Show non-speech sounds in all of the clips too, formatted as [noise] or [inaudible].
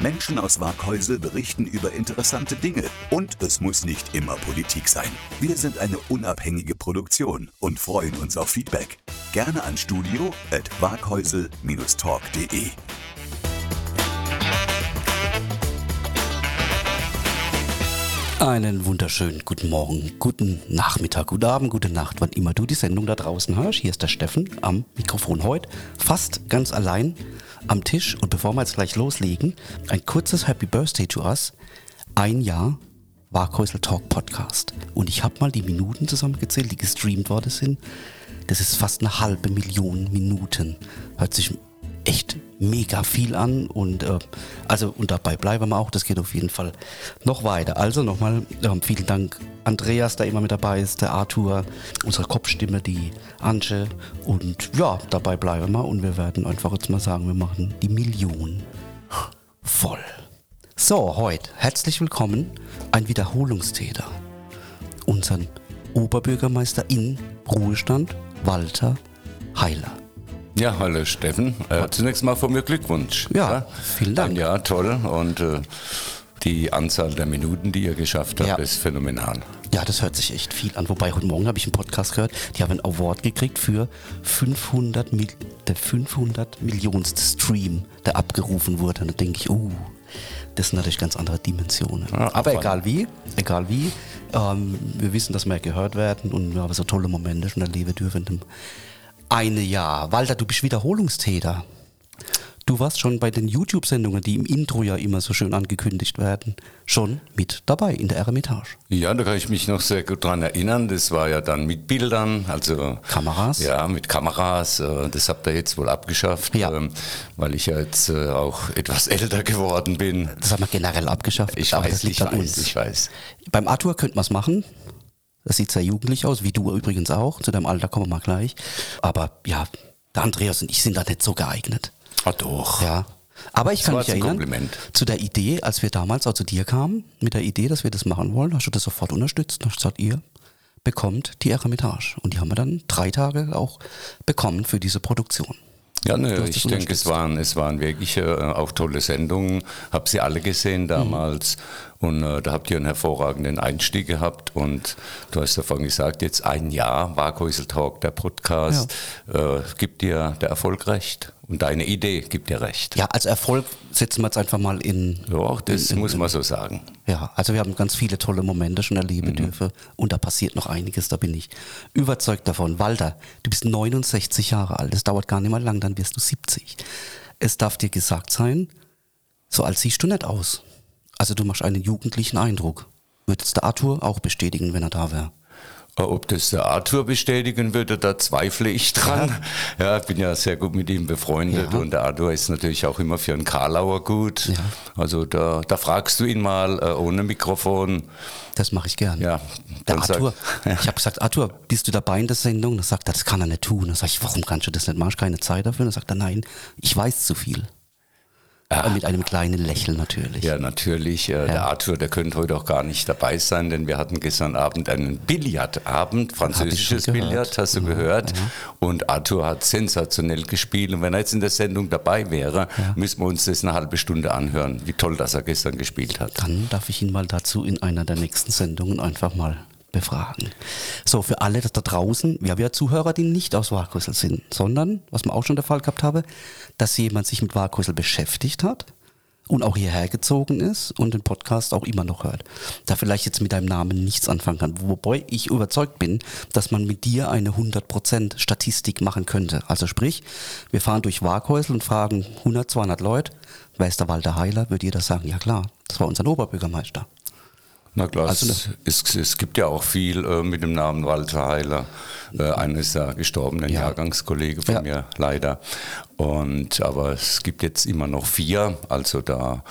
Menschen aus Waghäusel berichten über interessante Dinge und es muss nicht immer Politik sein. Wir sind eine unabhängige Produktion und freuen uns auf Feedback. Gerne an studio at waghäusel-talk.de. Einen wunderschönen guten Morgen, guten Nachmittag, guten Abend, gute Nacht, wann immer du die Sendung da draußen hörst. Hier ist der Steffen am Mikrofon heute, fast ganz allein am Tisch. Und bevor wir jetzt gleich loslegen, ein kurzes Happy Birthday to us. Ein Jahr Waghäusel Talk Podcast. Und ich habe mal die Minuten zusammengezählt, die gestreamt worden sind. Das ist fast eine halbe Million Minuten. Hört sich echt mega viel an und äh, also und dabei bleiben wir auch, das geht auf jeden Fall noch weiter. Also nochmal ähm, vielen Dank Andreas, der immer mit dabei ist, der Arthur, unsere Kopfstimme, die Anche und ja, dabei bleiben wir und wir werden einfach jetzt mal sagen, wir machen die Million voll. So, heute herzlich willkommen, ein Wiederholungstäter, unseren Oberbürgermeister in Ruhestand, Walter Heiler. Ja, hallo Steffen. Äh, zunächst mal von mir Glückwunsch. Ja, vielen Dank. Ja, toll. Und äh, die Anzahl der Minuten, die ihr geschafft habt, Ja. ist phänomenal. Ja, das hört sich echt viel an. Wobei, heute Morgen habe ich einen Podcast gehört, die haben einen Award gekriegt für 500, Mil der 500 Millionste Stream, der abgerufen wurde. Und da denke ich, uh, das sind natürlich ganz andere Dimensionen. Ja, Aber egal wie, egal wie, ähm, wir wissen, dass wir gehört werden und wir haben so tolle Momente schon erleben dürfen in dem eine Jahr. Walter, du bist Wiederholungstäter. Du warst schon bei den YouTube-Sendungen, die im Intro ja immer so schön angekündigt werden, schon mit dabei in der Eremitage. Ja, da kann ich mich noch sehr gut dran erinnern. Das war ja dann mit Bildern, also Kameras? Ja, mit Kameras. äh, Das habt ihr jetzt wohl abgeschafft, Ja. ähm, weil ich ja jetzt äh, auch etwas [laughs] älter geworden bin. Das haben wir generell abgeschafft. Ich weiß, ich weiß, uns. ich weiß. Beim Arthur könnte man es machen. Das sieht sehr jugendlich aus, wie du übrigens auch. Zu deinem Alter kommen wir mal gleich. Aber ja, der Andreas und ich sind da nicht so geeignet. Ah, doch. Ja. Aber ich Das kann mich erinnern, Kompliment. zu der Idee, als wir damals auch zu dir kamen, mit der Idee, dass wir das machen wollen, hast du das sofort unterstützt. Hast gesagt, ihr bekommt die Eremitage. Und die haben wir dann drei Tage auch bekommen für diese Produktion. Ja, ne, ich denke, es waren, es waren wirklich äh, auch tolle Sendungen. Hab sie alle gesehen damals und äh, da habt ihr einen hervorragenden Einstieg gehabt und du hast davon gesagt, jetzt ein Jahr Waghäusel Talk, der Podcast, äh, gibt dir der Erfolg recht und deine Idee gibt dir recht. Ja, als Erfolg setzen wir jetzt einfach mal in. Ja, auch das in, in, muss man so sagen. Ja, also wir haben ganz viele tolle Momente schon erleben dürfen und da passiert noch einiges, da bin ich überzeugt davon. Walter, du bist 69 Jahre alt, es dauert gar nicht mal lang, dann wirst du 70. Es darf dir gesagt sein, so alt siehst du nicht aus. Also du machst einen jugendlichen Eindruck. Würdest der Arthur auch bestätigen, wenn er da wäre? Äh, Ob das der Arthur bestätigen würde, da zweifle ich dran. [laughs] Ja, ich bin ja sehr gut mit ihm befreundet Ja. und der Arthur ist natürlich auch immer für einen Karlauer gut. Ja. Also da, da fragst du ihn mal äh, ohne Mikrofon. Das mache ich gern. Ja, Der dann sag- Arthur, [laughs] ich habe gesagt, Arthur, bist du dabei in der Sendung? Dann sagt er, das kann er nicht tun. Dann sage ich, warum kannst du das nicht? Machst keine Zeit dafür? Dann sagt er, nein, ich weiß zu viel. Äh, Mit einem kleinen Lächeln natürlich. Ja, natürlich. Äh, Der Arthur, der könnte heute auch gar nicht dabei sein, denn wir hatten gestern Abend einen Billardabend, französisches. Billard, hast du gehört. Und Arthur hat sensationell gespielt. Und wenn er jetzt in der Sendung dabei wäre, müssen wir uns das eine halbe Stunde anhören, wie toll das er gestern gespielt hat. Dann darf ich ihn mal dazu in einer der nächsten Sendungen einfach mal befragen. So, für alle da draußen, wir haben ja Zuhörer, die nicht aus Waghäusel sind, sondern, was man auch schon der Fall gehabt habe, dass jemand sich mit Waghäusel beschäftigt hat und auch hierher gezogen ist und den Podcast auch immer noch hört. Da vielleicht jetzt mit deinem Namen nichts anfangen kann. Wobei ich überzeugt bin, dass man mit dir eine 100% Statistik machen könnte. Also sprich, wir fahren durch Waghäusel und fragen 100, 200 Leute, wer ist der Walter Heiler, würde jeder sagen, ja klar, das war unser Oberbürgermeister. Na klar, Also es, es, es gibt ja auch viel äh, mit dem Namen Walter Heiler. Äh, einer ist ja gestorben, ein Ja. Jahrgangskollege von Ja. mir, leider. Und, aber es gibt jetzt immer noch vier, also da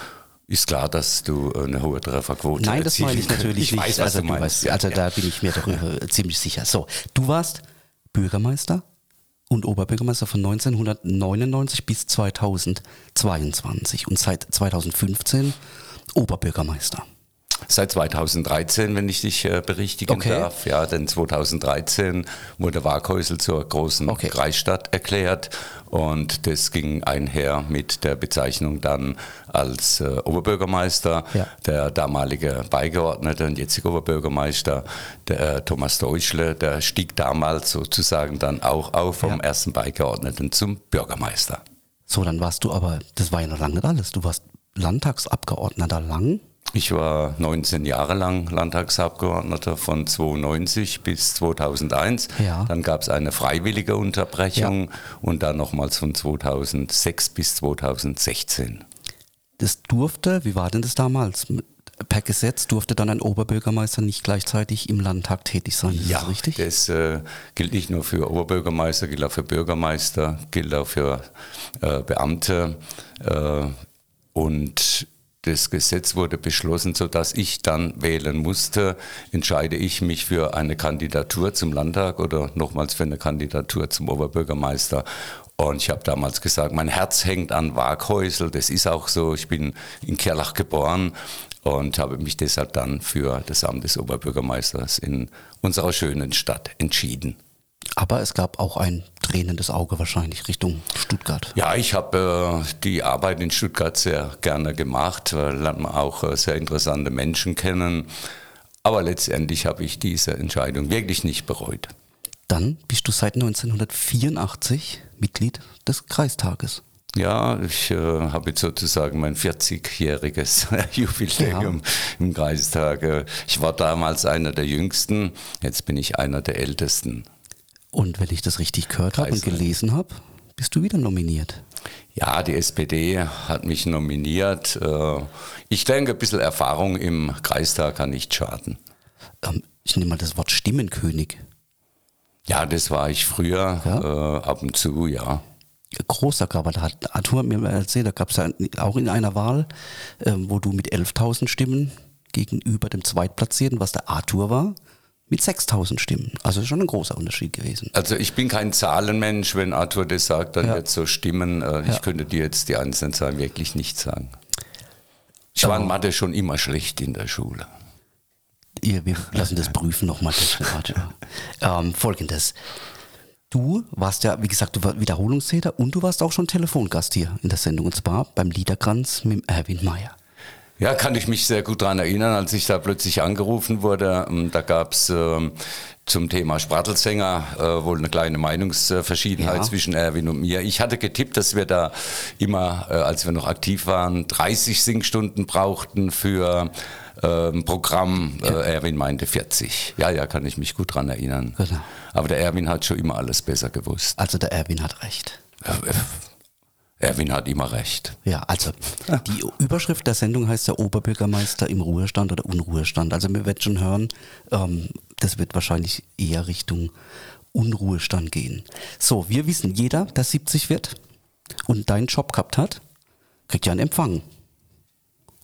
ist klar, dass du eine hohe Trefferquote Nein, das meine ich natürlich ich nicht. Weiß, was also du meinst. weißt, also da bin ich mir darüber [laughs] ziemlich sicher. So, du warst Bürgermeister und Oberbürgermeister von 1999 bis 2022 und seit 2015 Oberbürgermeister. Seit 2013, wenn ich dich äh, berichtigen Okay. darf. Ja, denn 2013 wurde Waghäusel zur großen Okay. Kreisstadt erklärt und das ging einher mit der Bezeichnung dann als äh, Oberbürgermeister. Ja. Der damalige Beigeordnete und jetzige Oberbürgermeister, der äh, Thomas Deutschle, der stieg damals sozusagen dann auch auf vom Ja. ersten Beigeordneten zum Bürgermeister. So, dann warst du aber, das war ja noch lange nicht alles. Du warst Landtagsabgeordneter lang. Ich war 19 Jahre lang Landtagsabgeordneter von 92 bis 2001. Ja. Dann gab es eine freiwillige Unterbrechung und dann nochmals von 2006 bis 2016. Das durfte, wie war denn das damals? Per Gesetz durfte dann ein Oberbürgermeister nicht gleichzeitig im Landtag tätig sein. Ist das richtig? Das äh, gilt nicht nur für Oberbürgermeister, gilt auch für Bürgermeister, gilt auch für äh, Beamte. Äh, und das Gesetz wurde beschlossen, sodass ich dann wählen musste, entscheide ich mich für eine Kandidatur zum Landtag oder nochmals für eine Kandidatur zum Oberbürgermeister. Und ich habe damals gesagt, mein Herz hängt an Waghäusel, das ist auch so, ich bin in Kerlach geboren und habe mich deshalb dann für das Amt des Oberbürgermeisters in unserer schönen Stadt entschieden. Aber es gab auch ein tränendes Auge wahrscheinlich Richtung Stuttgart. Ja, ich habe äh, die Arbeit in Stuttgart sehr gerne gemacht, äh, lernt man auch äh, sehr interessante Menschen kennen. Aber letztendlich habe ich diese Entscheidung wirklich nicht bereut. Dann bist du seit 1984 Mitglied des Kreistages. Ja, ich äh, habe jetzt sozusagen mein 40-jähriges [laughs] Jubiläum im Kreistag. Äh, Ich war damals einer der Jüngsten, jetzt bin ich einer der Ältesten. Und wenn ich das richtig gehört habe und gelesen habe, bist du wieder nominiert. Ja, die SPD hat mich nominiert. Äh, Ich denke, ein bisschen Erfahrung im Kreistag kann nicht schaden. Ähm, ich nehme mal das Wort Stimmenkönig. Ja, das war ich früher Ja? äh, ab und zu, ja. Großer da hat Arthur mir mal erzählt, da gab es ja auch in einer Wahl, ähm, wo du mit 11.000 Stimmen gegenüber dem Zweitplatzierten, was der Arthur war, mit 6.000 Stimmen. Also schon ein großer Unterschied gewesen. Also ich bin kein Zahlenmensch, wenn Arthur das sagt, dann Ja. wird so stimmen. Äh, Ja. Ich könnte dir jetzt die einzelnen Zahlen wirklich nicht sagen. Ich war in Oh. Mathe schon immer schlecht in der Schule. Ihr, wir lassen das prüfen nochmal [laughs] ähm, Folgendes. Du warst ja, wie gesagt, du warst Wiederholungstäter und du warst auch schon Telefongast hier in der Sendung und zwar beim Liederkranz mit Erwin Mayer. Ja, kann ich mich sehr gut daran erinnern, als ich da plötzlich angerufen wurde. ähm, Da gab es ähm, zum Thema Sprattelsänger äh, wohl eine kleine Meinungsverschiedenheit Ja. zwischen Erwin und mir. Ich hatte getippt, dass wir da immer, äh, als wir noch aktiv waren, 30 Singstunden brauchten für äh, ein Programm. Äh, Erwin meinte 40. Ja, ja, kann ich mich gut daran erinnern. Genau. Aber der Erwin hat schon immer alles besser gewusst. Also der Erwin hat recht. Erwin hat immer recht. Ja, also die Überschrift der Sendung heißt ja Oberbürgermeister im Ruhestand oder Unruhestand. Also wir werden schon hören, ähm, das wird wahrscheinlich eher Richtung Unruhestand gehen. So, wir wissen, jeder, der 70 wird und deinen Job gehabt hat, kriegt ja einen Empfang.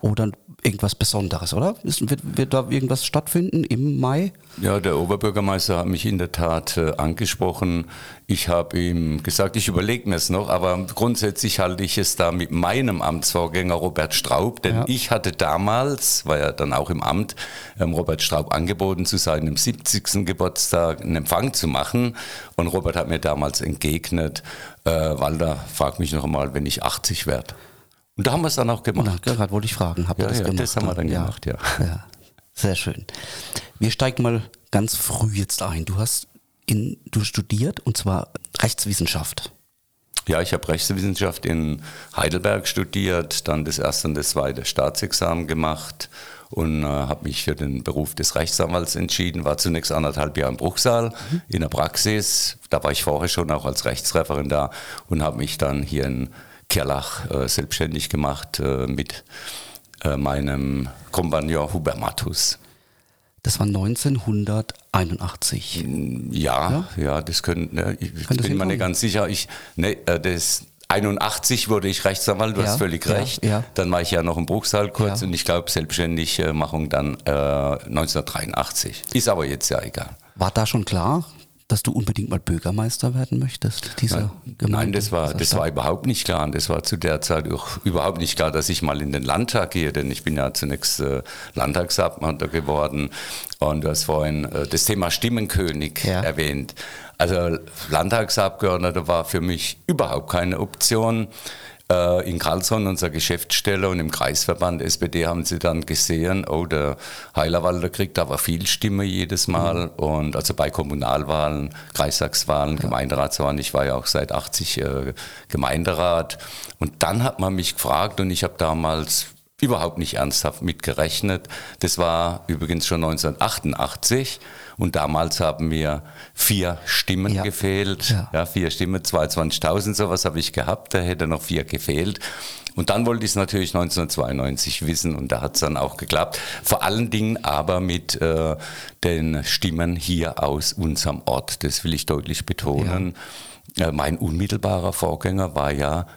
Oder irgendwas Besonderes, oder? Ist, wird, wird da irgendwas stattfinden im Mai? Ja, der Oberbürgermeister hat mich in der Tat äh, angesprochen. Ich habe ihm gesagt, ich überlege mir es noch, aber grundsätzlich halte ich es da mit meinem Amtsvorgänger Robert Straub, denn Ja. ich hatte damals, war ja dann auch im Amt, ähm, Robert Straub angeboten, zu seinem 70. Geburtstag einen Empfang zu machen. Und Robert hat mir damals entgegnet, äh, Walter, frag mich noch einmal, wenn ich 80 werde. Und da haben wir es dann auch gemacht. Na, gerade wollte ich fragen, habt ihr Ja, das ja, gemacht? das haben wir dann gemacht, ja. ja. Sehr schön. Wir steigen mal ganz früh jetzt ein. Du hast in, du studiert und zwar Rechtswissenschaft. Ja, ich habe Rechtswissenschaft in Heidelberg studiert, dann das erste und das zweite Staatsexamen gemacht und äh, habe mich für den Beruf des Rechtsanwalts entschieden. War zunächst anderthalb Jahre im Bruchsal in der Praxis. Da war ich vorher schon auch als Rechtsreferendar und habe mich dann hier in Kerlach äh, selbstständig gemacht äh, mit äh, meinem Kompagnon Hubert Matus. Das war 1981. Ja, ja, das könnte, ne, ich Könnte bin mir nicht ganz sicher. Ich, ne, äh, das 81 wurde ich Rechtsanwalt, du Ja, hast völlig ja, recht. ja. Dann war ich ja noch im Bruchsal kurz Ja. und ich glaube Selbstständigmachung dann äh, 1983. Ist aber jetzt ja egal. War da schon klar, dass du unbedingt mal Bürgermeister werden möchtest, dieser Gemeinde? Nein, das war, das war überhaupt nicht klar. Und das war zu der Zeit auch überhaupt nicht klar, dass ich mal in den Landtag gehe, denn ich bin ja zunächst äh, Landtagsabgeordneter geworden. Und du hast vorhin äh, das Thema Stimmenkönig Ja. erwähnt. Also Landtagsabgeordneter war für mich überhaupt keine Option. Äh, In Karlsruhe, unserer Geschäftsstelle und im Kreisverband SPD haben sie dann gesehen, oh, der Heilerwalder kriegt aber viel Stimme jedes Mal. Und also bei Kommunalwahlen, Kreistagswahlen, Gemeinderatswahlen, ich war ja auch seit 80 äh, Gemeinderat. Und dann hat man mich gefragt und ich habe damals überhaupt nicht ernsthaft mitgerechnet. Das war übrigens schon 1988 und damals haben mir vier Stimmen Ja. gefehlt. Ja. Ja, vier Stimmen, 22.000, sowas habe ich gehabt, da hätte noch vier gefehlt. Und dann wollte ich es natürlich 1992 wissen und da hat es dann auch geklappt. Vor allen Dingen aber mit äh, den Stimmen hier aus unserem Ort, das will ich deutlich betonen. Äh, mein unmittelbarer Vorgänger war ja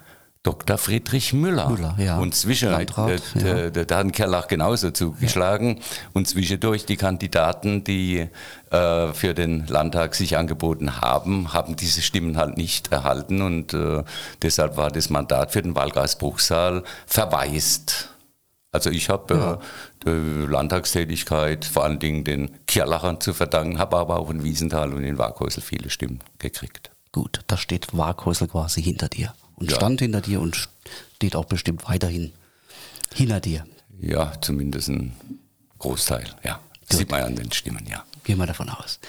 Dr. Friedrich Müller. Müller, ja. Und zwischen, Landrat, äh, ja. der hat einen Kerlach genauso zugeschlagen. Und zwischendurch die Kandidaten, die äh, für den Landtag sich angeboten haben, haben diese Stimmen halt nicht erhalten. Und äh, deshalb war das Mandat für den Wahlkreis Bruchsal verwaist. Also ich habe äh, die Landtagstätigkeit vor allen Dingen den Kirlachern zu verdanken, habe aber auch in Wiesenthal und in Warkhäusl viele Stimmen gekriegt. Gut, da steht Waghäusel quasi hinter dir und Ja. stand hinter dir und steht auch bestimmt weiterhin hinter dir. Ja, zumindest ein Großteil, ja. Das sieht man ja an den Stimmen, ja. Gehen wir davon aus.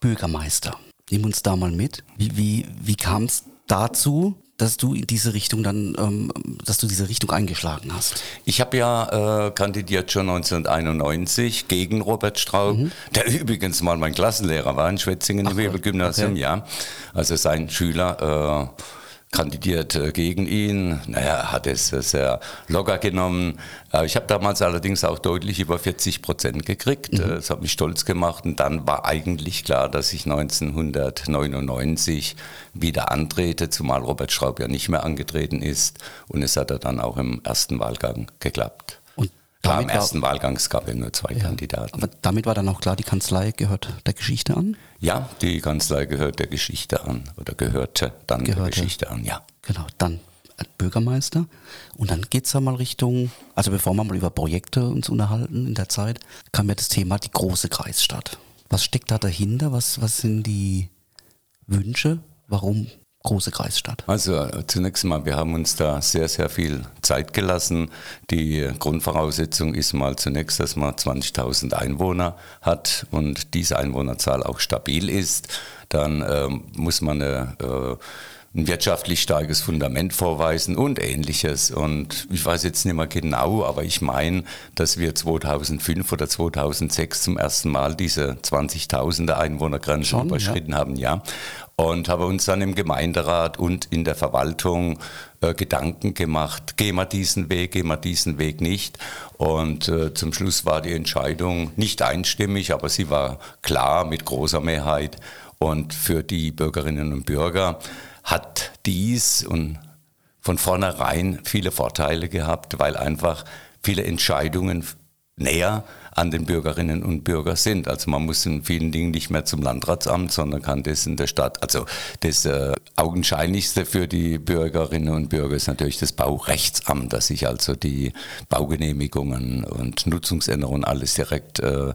Bürgermeister, nimm uns da mal mit. Wie, wie, wie kam es dazu, dass du in diese Richtung dann, ähm, dass du diese Richtung eingeschlagen hast? Ich habe ja äh, kandidiert schon 1991 gegen Robert Straub, der übrigens mal mein Klassenlehrer war in Schwetzingen im Hebelgymnasium, okay. ja. Also sein Schüler äh, kandidiert gegen ihn. Naja, er hat es sehr locker genommen. Äh, ich habe damals allerdings auch deutlich über 40 Prozent gekriegt. Äh, Das hat mich stolz gemacht. Und dann war eigentlich klar, dass ich 1999 wieder antrete, zumal Robert Straub ja nicht mehr angetreten ist. Und es hat ja dann auch im ersten Wahlgang geklappt. Klar, im damit war- ersten Wahlgang es gab ja nur zwei Kandidaten. Aber damit war dann auch klar, die Kanzlei gehört der Geschichte an? Ja, die Kanzlei gehört der Geschichte an oder gehörte dann der Gehörte. Geschichte an, ja. Genau, dann als Bürgermeister. Und dann geht's ja mal Richtung, also bevor wir mal über Projekte uns unterhalten in der Zeit, kam ja das Thema die große Kreisstadt. Was steckt da dahinter? Was, was sind die Wünsche? Warum große Kreisstadt? Also äh, zunächst mal, wir haben uns da sehr, sehr viel Zeit gelassen. Die Grundvoraussetzung ist mal zunächst, dass man 20.000 Einwohner hat und diese Einwohnerzahl auch stabil ist. Dann ähm, muss man eine, äh, ein wirtschaftlich starkes Fundament vorweisen und ähnliches. Und ich weiß jetzt nicht mehr genau, aber ich meine, dass wir 2005 oder 2006 zum ersten Mal diese 20.000er Einwohnergrenze Schon, überschritten haben, ja. Und habe uns dann im Gemeinderat und in der Verwaltung äh, Gedanken gemacht, gehen wir diesen Weg, gehen wir diesen Weg nicht. Und äh, zum Schluss war die Entscheidung nicht einstimmig, aber sie war klar mit großer Mehrheit. Und für die Bürgerinnen und Bürger hat dies und von vornherein viele Vorteile gehabt, weil einfach viele Entscheidungen näher an den Bürgerinnen und Bürgern sind. Also man muss in vielen Dingen nicht mehr zum Landratsamt, sondern kann das in der Stadt. Also das äh, augenscheinlichste für die Bürgerinnen und Bürger ist natürlich das Baurechtsamt, dass sich also die Baugenehmigungen und Nutzungsänderungen alles direkt äh,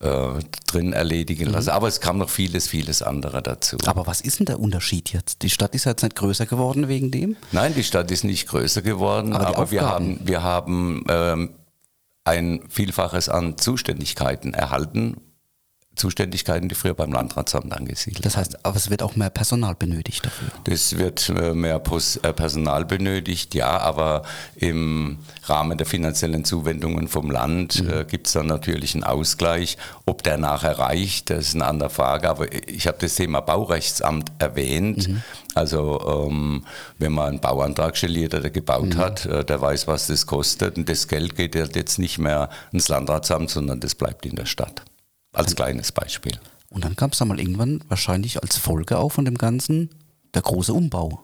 äh, drin erledigen lassen. Aber es kam noch vieles, vieles andere dazu. Aber was ist denn der Unterschied jetzt? Die Stadt ist jetzt nicht größer geworden wegen dem? Nein, die Stadt ist nicht größer geworden, Aber aber, wir haben, wir haben ähm, ein Vielfaches an Zuständigkeiten erhalten. Zuständigkeiten, die früher beim Landratsamt angesiedelt Das heißt, aber es wird auch mehr Personal benötigt dafür. Das wird äh, mehr äh, Personal benötigt, ja, aber im Rahmen der finanziellen Zuwendungen vom Land äh, gibt es dann natürlich einen Ausgleich. Ob der nachher reicht, das ist eine andere Frage. Aber ich habe das Thema Baurechtsamt erwähnt. Also ähm, wenn man einen Bauantrag stellt, der gebaut hat, äh, der weiß, was das kostet. Und das Geld geht halt jetzt nicht mehr ins Landratsamt, sondern das bleibt in der Stadt. Als kleines Beispiel. Und dann gab es da mal irgendwann wahrscheinlich als Folge auch von dem Ganzen der große Umbau.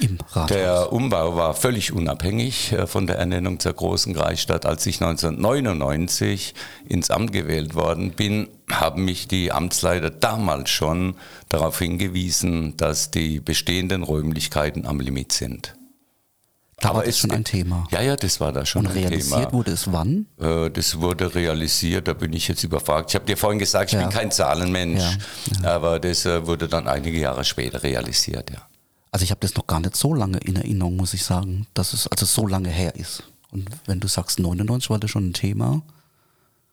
Im Rathaus. Der Umbau war völlig unabhängig äh, von der Ernennung zur großen Kreisstadt. Als ich 1999 ins Amt gewählt worden bin, haben mich die Amtsleiter damals schon darauf hingewiesen, dass die bestehenden Räumlichkeiten am Limit sind. Da war Aber das es- schon ein Thema. Ja, ja, das war da schon Und ein realisiert Thema. wurde es wann? Äh, Das wurde realisiert, da bin ich jetzt überfragt. Ich habe dir vorhin gesagt, ich Ja. bin kein Zahlenmensch, Ja, aber das äh, wurde dann einige Jahre später realisiert, ja. Also ich habe das noch gar nicht so lange in Erinnerung, muss ich sagen, dass es also so lange her ist. Und wenn du sagst 99 war das schon ein Thema.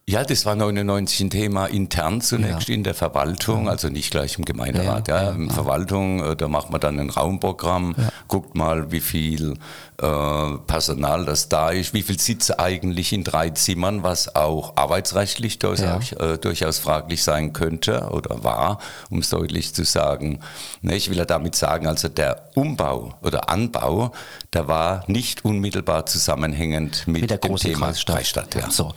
Ja, das war 99 ein Thema intern zunächst in der Verwaltung, also nicht gleich im Gemeinderat. Ja, Ja, ja, in Verwaltung, äh, da macht man dann ein Raumprogramm, guckt mal, wie viel äh, Personal das da ist, wie viel Sitze eigentlich in drei Zimmern, was auch arbeitsrechtlich durchaus, äh, durchaus fraglich sein könnte oder war, um es deutlich zu sagen. Ne, ich will ja damit sagen, also der Umbau oder Anbau, der war nicht unmittelbar zusammenhängend mit, mit der dem Thema Kreisstadt. Kreisstadt ja. So,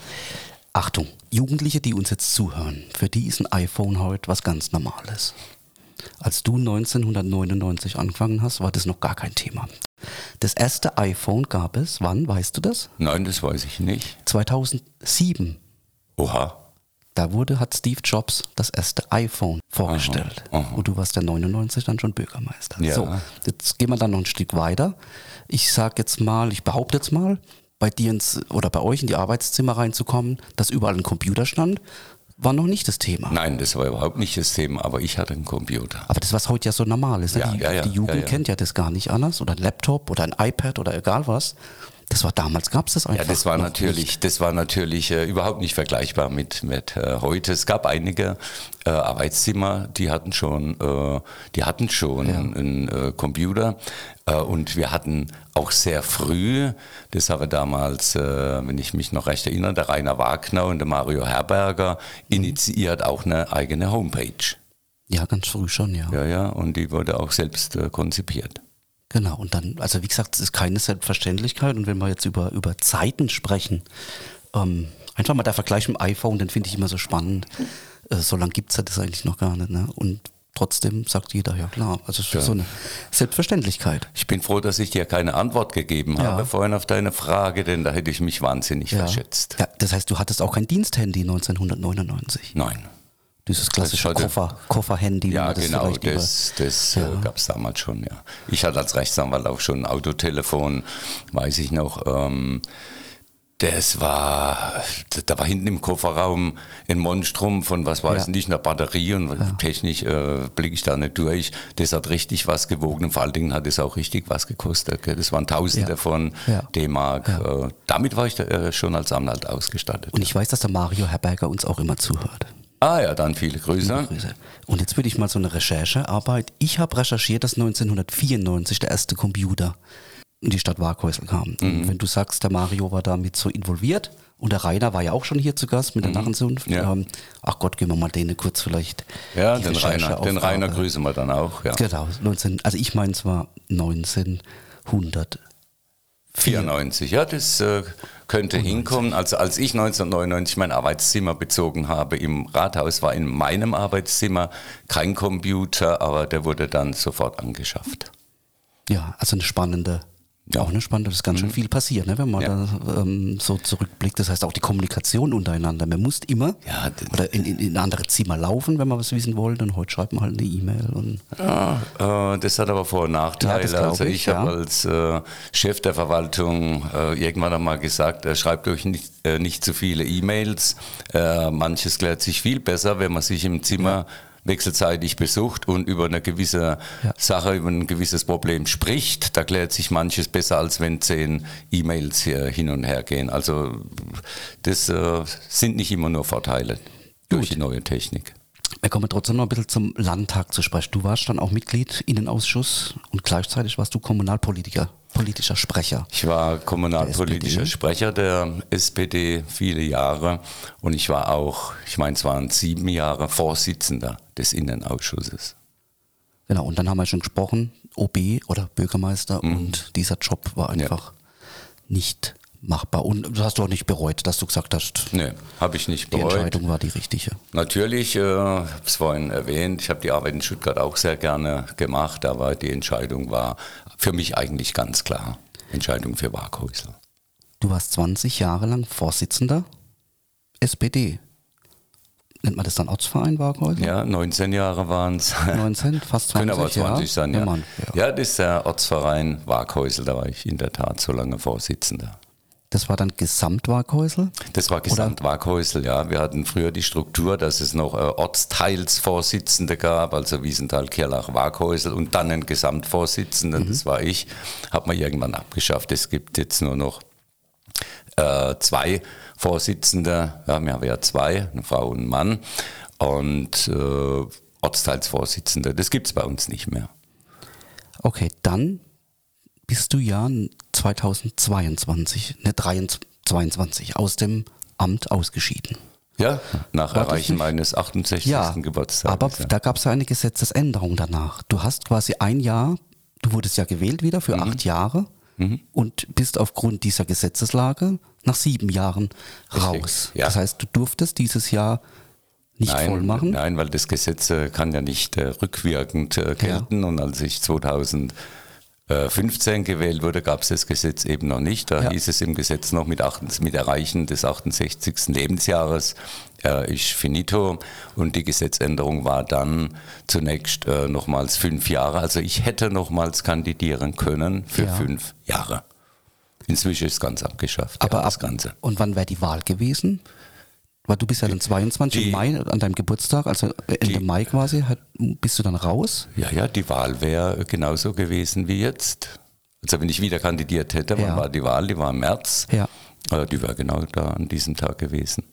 Achtung, Jugendliche, die uns jetzt zuhören, für die ist ein iPhone heute was ganz Normales. Als du 1999 angefangen hast, war das noch gar kein Thema. Das erste iPhone gab es, wann, weißt du das? Nein, das weiß ich nicht. 2007. Oha. Da wurde, hat Steve Jobs das erste iPhone vorgestellt. aha. Und du warst ja 99 dann schon Bürgermeister. Ja. So, jetzt gehen wir dann noch ein Stück weiter. Ich sag jetzt mal, ich behaupte jetzt mal, bei dir ins, oder bei euch in die Arbeitszimmer reinzukommen, dass überall ein Computer stand, war noch nicht das Thema. Nein, das war überhaupt nicht das Thema, aber ich hatte einen Computer. Aber das, was heute ja so normal ist, ne? Ja, die, ja, ja, die Jugend kennt ja das gar nicht anders. Oder ein Laptop oder ein iPad oder egal was. Das war damals, gab es das einfach. Ja, das war natürlich, nicht. das war natürlich äh, überhaupt nicht vergleichbar mit, mit äh, heute. Es gab einige äh, Arbeitszimmer, die hatten schon, äh, die hatten schon einen äh, Computer äh, und wir hatten auch sehr früh, das haben wir damals, wenn ich mich noch recht erinnere, der Rainer Wagner und der Mario Herberger initiiert auch eine eigene Homepage. Ja, ganz früh schon, ja. Ja, ja, und die wurde auch selbst konzipiert. Genau, und dann, also wie gesagt, es ist keine Selbstverständlichkeit. Und wenn wir jetzt über, über Zeiten sprechen, ähm, einfach mal der Vergleich mit dem iPhone, den finde ich immer so spannend. Äh, so lange gibt es ja das eigentlich noch gar nicht. Ne? Und trotzdem sagt jeder, ja klar, also es ist Ja. so eine Selbstverständlichkeit. Ich bin froh, dass ich dir keine Antwort gegeben Ja. habe vorhin auf deine Frage, denn da hätte ich mich wahnsinnig verschätzt. Ja, das heißt, du hattest auch kein Diensthandy 1999. Nein. Dieses klassische hatte- Koffer, Kofferhandy. Ja, genau, das, das Ja. äh, gab es damals schon, ja. Ich hatte als Rechtsanwalt auch schon ein Autotelefon, weiß ich noch. Ähm, das war, da war hinten im Kofferraum ein Monstrum von, was weiß Ja. ich, einer Batterie und technisch äh, blicke ich da nicht durch. Das hat richtig was gewogen und vor allen Dingen hat es auch richtig was gekostet. Gell? Das waren Tausende Ja. von Ja. D-Mark. Äh, damit war ich da, äh, schon als Anwalt ausgestattet. Und ich weiß, dass der Mario Herberger uns auch immer zuhört. Ah ja, dann viele Grüße. Grüße. Und jetzt würde ich mal so eine Recherchearbeit. Ich habe recherchiert, dass 1994 der erste Computer in die Stadt Waghäusel kam. Mhm. Wenn du sagst, der Mario war damit so involviert und der Rainer war ja auch schon hier zu Gast mit der Narrenzunft. Mhm. Ja. Ähm, ach Gott, gehen wir mal denen kurz vielleicht. Ja, den Rainer, den. Rainer grüßen wir dann auch. Ja. Genau, 19, also ich meine es war 1900. 94, ja, das äh, könnte hinkommen. Also als ich 1999 mein Arbeitszimmer bezogen habe im Rathaus, war in meinem Arbeitszimmer kein Computer, aber der wurde dann sofort angeschafft. Ja, also eine spannende, Ja. auch eine spannende, es ist ganz schön viel passiert, ne, wenn man Ja. da ähm, so zurückblickt. Das heißt auch die Kommunikation untereinander. Man muss immer Ja, oder in, in, in andere Zimmer laufen, wenn man was wissen wollte. Und heute schreibt man halt eine E-Mail. Und Ja, äh, das hat aber Vor- und Nachteile. Ja, das also ich, ich habe als äh, Chef der Verwaltung äh, irgendwann einmal gesagt, schreibt euch nicht, äh, nicht zu viele E-Mails. Äh, manches klärt sich viel besser, wenn man sich im Zimmer wechselseitig besucht und über eine gewisse Ja. Sache, über ein gewisses Problem spricht. Da klärt sich manches besser, als wenn zehn E-Mails hier hin und her gehen. Also das äh, sind nicht immer nur Vorteile durch die neue Technik. wir kommen trotzdem noch ein bisschen zum Landtag zu sprechen. Du warst dann auch Mitglied Innenausschuss und gleichzeitig warst du Kommunalpolitiker, politischer Sprecher. Ich war kommunalpolitischer. Sprecher der SPD viele Jahre und ich war auch, ich meine, es waren sieben Jahre Vorsitzender des Innenausschusses. Genau, und dann haben wir schon gesprochen, OB oder Bürgermeister und dieser Job war einfach nicht machbar. Und du hast doch nicht bereut, dass du gesagt hast, Nee, habe ich nicht die bereut. Entscheidung war die richtige. Natürlich, äh, habe es vorhin erwähnt, ich habe die Arbeit in Stuttgart auch sehr gerne gemacht, aber die Entscheidung war für mich eigentlich ganz klar. Entscheidung für Waghäusel. Du warst 20 Jahre lang Vorsitzender SPD. Nennt man das dann Ortsverein Waghäusel? Ja, 19 Jahre waren es. 19, fast 20 Können aber 20 sein, ja. Ja, ja. das ist der Ortsverein Waghäusel, da war ich in der Tat so lange Vorsitzender. Das war dann Gesamtwaghäusel? Das war Gesamt Waghäusel, ja. Wir hatten früher die Struktur, dass es noch äh, Ortsteilsvorsitzende gab, also Wiesenthal, Kirlach, Waghäusel und dann einen Gesamtvorsitzenden, das war ich. Hat man irgendwann abgeschafft. Es gibt jetzt nur noch äh, zwei Vorsitzende, ja, wir haben ja zwei, eine Frau und ein Mann und äh, Ortsteilsvorsitzende. Das gibt es bei uns nicht mehr. Okay, dann bist du ja 2022, ne 23, 22 aus dem Amt ausgeschieden. Ja, nach War Erreichen meines 68. Ja, Geburtstages. aber ja. da gab es ja eine Gesetzesänderung danach. Du hast quasi ein Jahr, du wurdest ja gewählt wieder Mhm. für acht Jahre und bist aufgrund dieser Gesetzeslage nach sieben Jahren raus. ja. Das heißt, du durftest dieses Jahr nicht nein, voll machen. Nein, weil das Gesetz äh, kann ja nicht äh, rückwirkend äh, gelten. Und als ich 2015 gewählt wurde, gab es das Gesetz eben noch nicht. Da Ja. hieß es im Gesetz noch mit, 8, mit Erreichen des 68. Lebensjahres äh, ist finito. Und die Gesetzänderung war dann zunächst äh, nochmals fünf Jahre. Also ich hätte nochmals kandidieren können für Ja. fünf Jahre. Inzwischen ist es ganz abgeschafft. Aber ja, das ab, Ganze. Und wann wäre die Wahl gewesen? Weil du bist ja dann 22 die- Mai an deinem Geburtstag, also Ende Die- Mai quasi, hat, bist du dann raus? Ja, ja, die Wahl wäre genauso gewesen wie jetzt. Also wenn ich wieder kandidiert hätte, wann Ja. war die Wahl? Die war im März. Ja. Äh, Die wäre genau da an diesem Tag gewesen.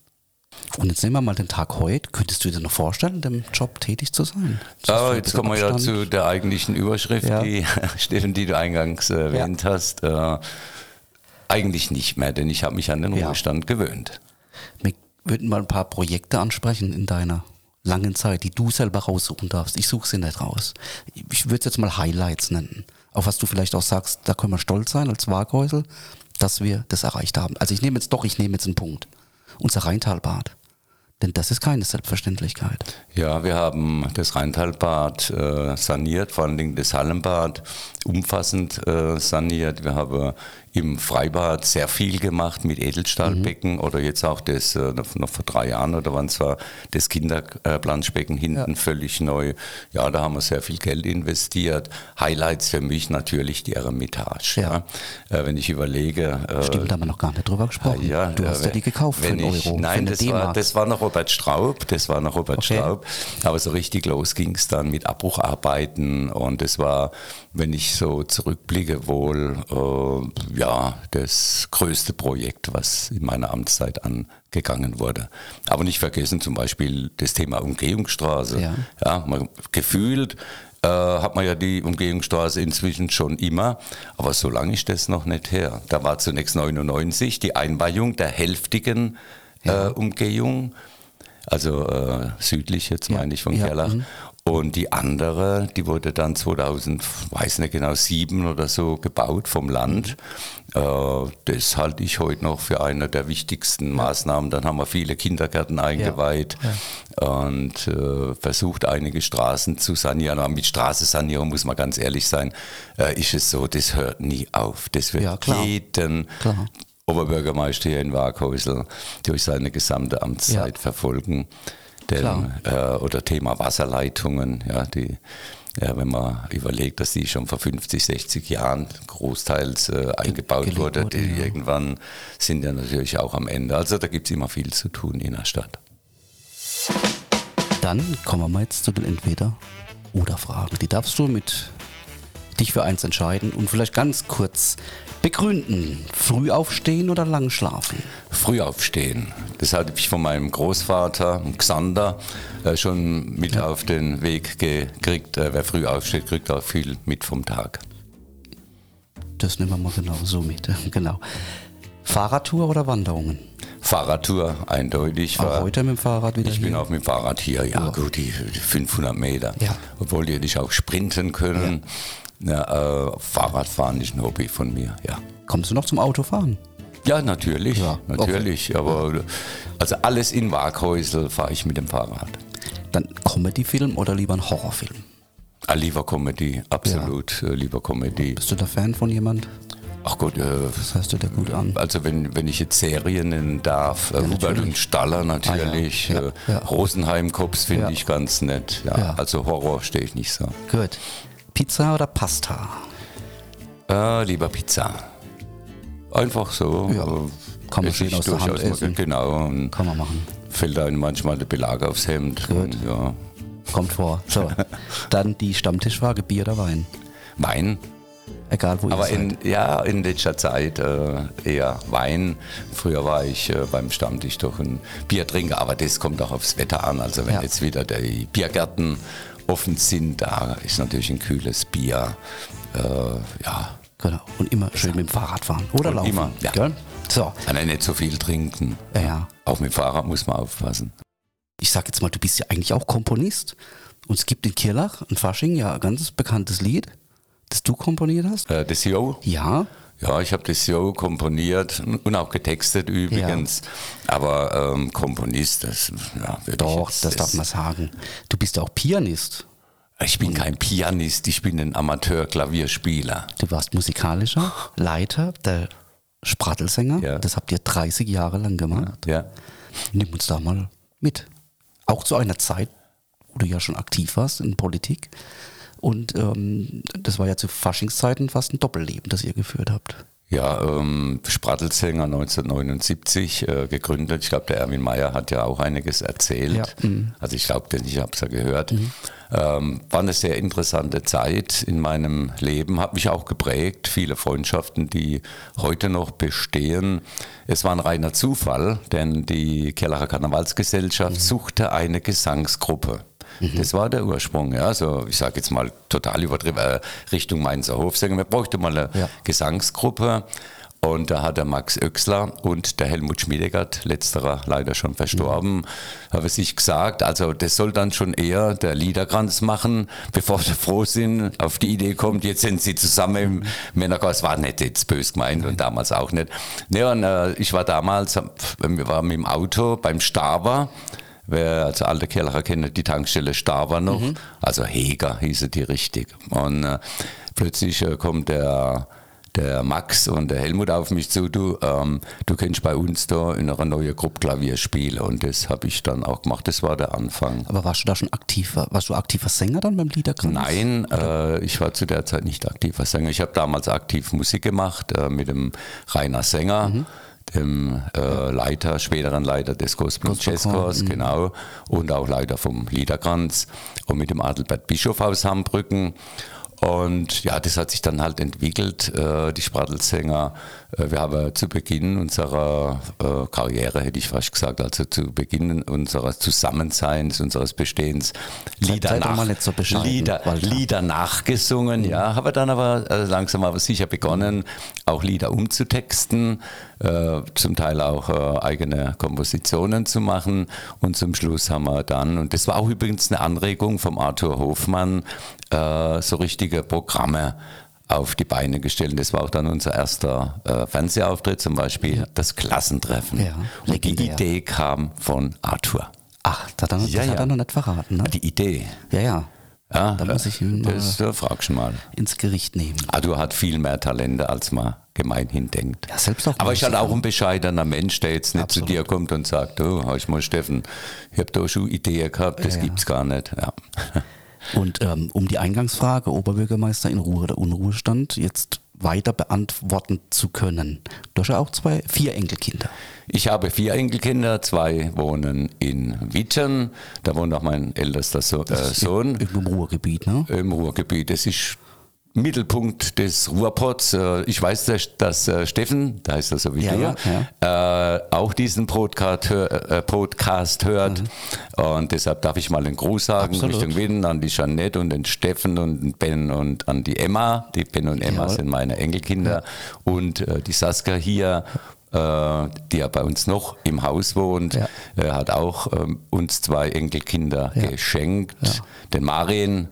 Und jetzt nehmen wir mal den Tag heute. Könntest du dir noch vorstellen, in dem Job tätig zu sein? Das ist Ah, jetzt kommen wir ja zu der eigentlichen Überschrift, Ja. die, [laughs] Steffen, die du eingangs äh, erwähnt hast. Äh, eigentlich nicht mehr, denn ich habe mich an den Ja. Ruhestand gewöhnt. Wir würden mal ein paar Projekte ansprechen in deiner langen Zeit, die du selber raussuchen darfst. Ich suche sie nicht raus. Ich würde es jetzt mal Highlights nennen. Auf was du vielleicht auch sagst, da können wir stolz sein als Waghäusel, dass wir das erreicht haben. Also ich nehme jetzt doch, ich nehme jetzt einen Punkt. Unser Rheintalbad. Denn das ist keine Selbstverständlichkeit. Ja, wir haben das Rheintalbad äh, saniert, vor allen Dingen das Hallenbad umfassend äh, saniert. Wir haben im Freibad sehr viel gemacht mit Edelstahlbecken oder jetzt auch das, äh, noch vor drei Jahren oder wann es war, das Kinderplanschbecken hinten völlig neu. Ja, da haben wir sehr viel Geld investiert. Highlights für mich natürlich die Eremitage. Ja. Ja. Äh, wenn ich überlege, äh, Stimmt, da haben wir noch gar nicht drüber gesprochen. ja, du hast ja die gekauft für einen ich, Euro. Nein, das war, das war noch Robert Straub. Das war noch Robert Okay. Straub. Aber so richtig los ging es dann mit Abbrucharbeiten. Und es war, wenn ich so zurückblicke, wohl äh, ja das größte Projekt, was in meiner Amtszeit angegangen wurde. Aber nicht vergessen zum Beispiel das Thema Umgehungsstraße. Ja. Ja, man, gefühlt äh, hat man ja die Umgehungsstraße inzwischen schon immer, aber so lange ist das noch nicht her. Da war zunächst 99 die Einweihung der hälftigen äh, Umgehung, also äh, südlich jetzt meine ich von ja, Gerlach. mhm. Und die andere, die wurde dann 2000, weiß nicht genau, sieben oder so gebaut vom Land. Äh, das halte ich heute noch für eine der wichtigsten Maßnahmen. Dann haben wir viele Kindergärten eingeweiht und äh, versucht, einige Straßen zu sanieren. Aber mit Straßensanierung muss man ganz ehrlich sein, äh, ist es so, das hört nie auf. Das wird Ja, klar. jeden Klar. Oberbürgermeister hier in Waghäusel durch seine gesamte Amtszeit Ja. verfolgen. Denn, äh, oder Thema Wasserleitungen, ja, die, ja, wenn man überlegt, dass die schon vor 50, 60 Jahren großteils äh, eingebaut wurde, wurde, die ja. irgendwann sind ja natürlich auch am Ende. Also da gibt es immer viel zu tun in der Stadt. Dann kommen wir jetzt zu den Entweder-Oder-Fragen. Die darfst du mit dich für eins entscheiden und vielleicht ganz kurz begründen. Früh aufstehen oder lang schlafen? Früh aufstehen. Das hatte ich von meinem Großvater, Xander, äh, schon mit auf den Weg gekriegt. Äh, wer früh aufsteht, kriegt auch viel mit vom Tag. Das nehmen wir mal genau so mit. [laughs] Genau. Fahrradtour oder Wanderungen? Fahrradtour, eindeutig. Auch war- heute mit dem Fahrrad wieder Ich hier? bin auch mit dem Fahrrad hier, ja, gut, die, die 500 Meter. Ja. Obwohl die nicht auch sprinten können. Ja. Äh, Fahrradfahren ist ein Hobby von mir, ja. Kommst du noch zum Autofahren? Ja, natürlich, Ja, natürlich. Aber also alles in Waghäusel fahre ich mit dem Fahrrad. Dann Comedy-Film oder lieber ein Horrorfilm? Ah, lieber Comedy, absolut äh, lieber Comedy. Bist du da Fan von jemand? Ach Gott, äh, Das hörst du dir gut an. also wenn, wenn ich jetzt Serien nennen darf, äh, Hubert und Staller natürlich, Ah, ja. äh, Ja. Rosenheim-Cops finde Ja. ich ganz nett. Ja, Ja. Also Horror stehe ich nicht so. Gut. Pizza oder Pasta? Äh, lieber Pizza. Einfach so. Ja, kann man schön ich aus der Hand essen. Genau. Und Kann man machen. fällt einem manchmal der Belag aufs Hemd. Und, ja. Kommt vor. So. [laughs] Dann die Stammtischfrage: Bier oder Wein? Wein. Egal wo Aber ihr in, ja, in letzter Zeit äh, eher Wein. Früher war ich äh, beim Stammtisch doch ein Biertrinker, aber das kommt auch aufs Wetter an. Also wenn Ja. jetzt wieder die Biergärten offen sind, da ist natürlich ein kühles Bier. Äh, ja, Genau. Und immer schön mit dem Fahrrad fahren. Oder Und laufen. immer, ja. Gell? So. ja nicht so viel trinken. Ja, ja. Auch mit dem Fahrrad muss man aufpassen. Ich sag jetzt mal, du bist ja eigentlich auch Komponist. Und es gibt in Kirlach, in Fasching, ja ein ganz bekanntes Lied, das du komponiert hast. Äh, das Jo, Ja. Ja, ich habe das Jo komponiert und auch getextet übrigens. Aber ähm, Komponist, das ja, Doch, jetzt, das darf man sagen. Du bist ja auch Pianist. Ich bin kein Pianist, ich bin ein Amateur-Klavierspieler. Du warst musikalischer Leiter der Sprattelsänger. Ja. Das habt ihr 30 Jahre lang gemacht. Ja. Nimm uns da mal mit. Auch zu einer Zeit, wo du ja schon aktiv warst in Politik. Und ähm, das war ja zu Faschingszeiten fast ein Doppelleben, das ihr geführt habt. Ja, ähm, Sprattelsänger 1979 äh, gegründet. Ich glaube, der Erwin Meyer hat ja auch einiges erzählt. Ja, mhm. Also ich glaube, ich habe es ja gehört. Ähm, war eine sehr interessante Zeit in meinem Leben, hat mich auch geprägt. Viele Freundschaften, die heute noch bestehen. Es war ein reiner Zufall, denn die Kerlacher Karnevalsgesellschaft Mhm. suchte eine Gesangsgruppe. Das war der Ursprung, ja. Also ich sage jetzt mal total übertrieben, äh, Richtung Mainzer Hofsänger. Wir bräuchten mal eine Ja. Gesangsgruppe. Und da hat der Max Oechsler und der Helmut Schmiedegard, letzterer leider schon verstorben, haben sich gesagt, also das soll dann schon eher der Liederkranz machen, bevor sie froh sind, auf die Idee kommt, jetzt sind sie zusammen im Männerchor. Es war nicht jetzt bös gemeint und damals auch nicht. Ne, und äh, ich war damals, wir waren mit dem Auto beim Staber, Wer also alte Kerlacher kennt, die Tankstelle Staber noch, also Heger hieße die richtig. Und äh, plötzlich äh, kommt der, der Max und der Helmut auf mich zu, du, ähm, du kannst bei uns da in einer neuen Gruppe Klavier spielen. Und das habe ich dann auch gemacht, das war der Anfang. Aber warst du da schon aktiver, warst du aktiver Sänger dann beim Liederkranz? Nein, äh, ich war zu der Zeit nicht aktiver Sänger. Ich habe damals aktiv Musik gemacht äh, mit dem Rainer Sänger, dem äh, Leiter, späteren Leiter des und Gospelchor, Jazzchors, genau, und auch Leiter vom Liederkranz und mit dem Adelbert Bischof aus Hambrücken. Und ja, das hat sich dann halt entwickelt, äh, die Sprattelsänger. Äh, wir haben zu Beginn unserer äh, Karriere, hätte ich fast gesagt, also zu Beginn unseres Zusammenseins, unseres Bestehens, Lieder, doch nach, nicht so Lieder. Lieder nachgesungen, ja, habe dann aber langsam aber sicher begonnen, auch Lieder umzutexten, zum Teil auch eigene Kompositionen zu machen und zum Schluss haben wir dann, und das war auch übrigens eine Anregung vom Arthur Hofmann, so richtige Programme auf die Beine gestellt. Das war auch dann unser erster äh, Fernsehauftritt, zum Beispiel das Klassentreffen. Ja, und die. Idee kam von Arthur. Ach, das hat er, das Ja, hat ja. er noch nicht verraten, ne? Die Idee. Ja, ja. Ja, Da muss ich ihn das äh, fragst du mal. ins Gericht nehmen. Arthur hat viel mehr Talente, als man gemeinhin denkt. Ja, selbst auch Aber ich halt auch ein bescheidener Mensch, der jetzt nicht Absolut. zu dir kommt und sagt, du, hör ich mal Steffen, ich habe da schon Ideen gehabt, das Ja, ja. gibt's gar nicht. Ja. [laughs] Und ähm, um die Eingangsfrage, Oberbürgermeister in Ruhe oder Unruhestand, jetzt weiter beantworten zu können. Du hast ja auch zwei, vier Enkelkinder. Ich habe vier Enkelkinder, zwei wohnen in Wittern, da wohnt auch mein ältester so äh, Sohn. Im Ruhrgebiet, ne? im Ruhrgebiet. Das ist Mittelpunkt des Ruhrpots. Äh, Ich weiß, dass, dass äh, Steffen, da heißt er so wie Ja, du, Äh, auch diesen Podcast, hör, Podcast hört. Und deshalb darf ich mal einen Gruß sagen Absolut. Richtung Wien an die Jeanette und den Steffen und den Ben und an die Emma. Die Ben und Emma Jawohl. sind meine Enkelkinder. Und äh, die Saskia hier. Die ja bei uns noch im Haus wohnt, Ja. hat auch ähm, uns zwei Enkelkinder Ja. geschenkt, den Marien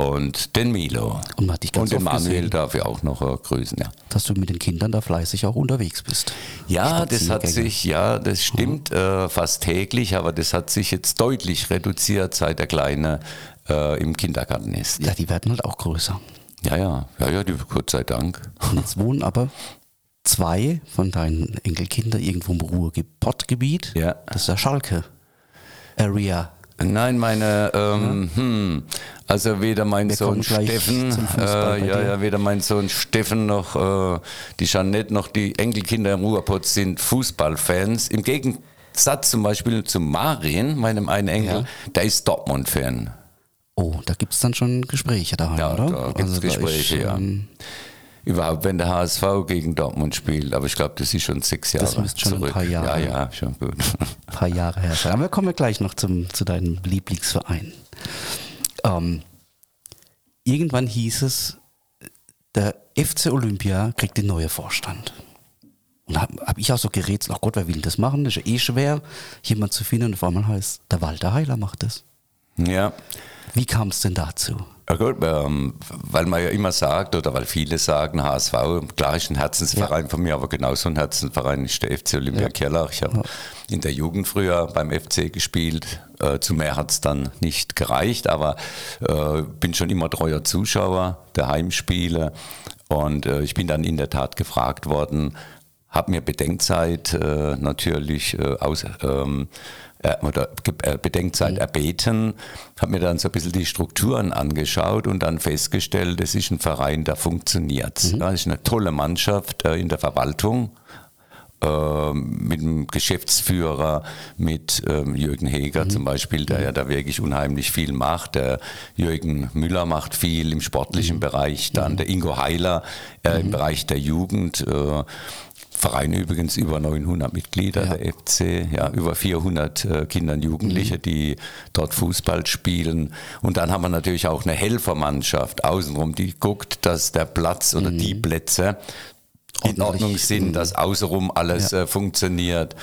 und den Milo. Und man hat dich ganz und den Manuel gesehen. darf ich auch noch äh, grüßen, ja. Dass du mit den Kindern da fleißig auch unterwegs bist. Ja, das hat sich, ja, das stimmt äh, fast täglich, aber das hat sich jetzt deutlich reduziert, seit der Kleine äh, im Kindergarten ist. Ja, die werden halt auch größer. Ja, ja, ja, ja, die, Gott sei Dank. Und jetzt wohnen aber zwei von deinen Enkelkindern irgendwo im Ruhrpottgebiet. Ja. Das ist der Schalke Area. Nein, meine, ähm, hm, also weder mein Wir Sohn Steffen, äh, ja, ja, weder mein Sohn Steffen noch äh, die Jeanette noch die Enkelkinder im Ruhrpott sind Fußballfans. Im Gegensatz zum Beispiel zu Marin, meinem einen Enkel, der ist Dortmund-Fan. Oh, da gibt es dann schon Gespräche daheim, Ja, oder? da gibt's Also Gespräche, ist, ja. ähm, Überhaupt, wenn der HSV gegen Dortmund spielt, aber ich glaube, das ist schon sechs Jahre Das müsste schon ein zurück. paar Jahre- Ja, ja, schon gut. ein paar Jahre her. Aber wir kommen gleich noch zum, zu deinem Lieblingsverein. Ähm, irgendwann hieß es, der FC Olympia kriegt den neuen Vorstand. Und habe hab ich auch so gerätselt, ach Gott, wer will das machen? Das ist ja eh schwer, jemand zu finden. Und auf einmal heißt, der Walter Heiler macht das. ja. Wie kam es denn dazu? Ja gut, ähm, weil man ja immer sagt, oder weil viele sagen, HSV, klar ist ein Herzensverein von mir, aber genauso ein Herzensverein ist der FC Olympia Ja. Kirlach. Ich habe in der Jugend früher beim FC gespielt. Äh, zu mehr hat es dann nicht gereicht, aber äh, bin schon immer treuer Zuschauer der Heimspiele. Und äh, ich bin dann in der Tat gefragt worden, habe mir Bedenkzeit äh, natürlich äh, aus, ähm, äh, oder Ge- äh, Bedenkzeit erbeten, habe mir dann so ein bisschen die Strukturen angeschaut und dann festgestellt, es ist ein Verein, der funktioniert. Ja, es ist eine tolle Mannschaft äh, in der Verwaltung. ähm, Mit dem Geschäftsführer, mit ähm, Jürgen Heger zum Beispiel, der ja da wirklich unheimlich viel macht. Der Jürgen Müller macht viel im sportlichen Bereich, dann der Ingo Heiler äh, im Bereich der Jugend. Äh, Verein übrigens über 900 Mitglieder, Ja. der FC, ja, über 400 äh, Kinder und Jugendliche, die dort Fußball spielen. Und dann haben wir natürlich auch eine Helfermannschaft außenrum, die guckt, dass der Platz oder die Plätze in. Ordnung sind, dass außenrum alles äh, funktioniert.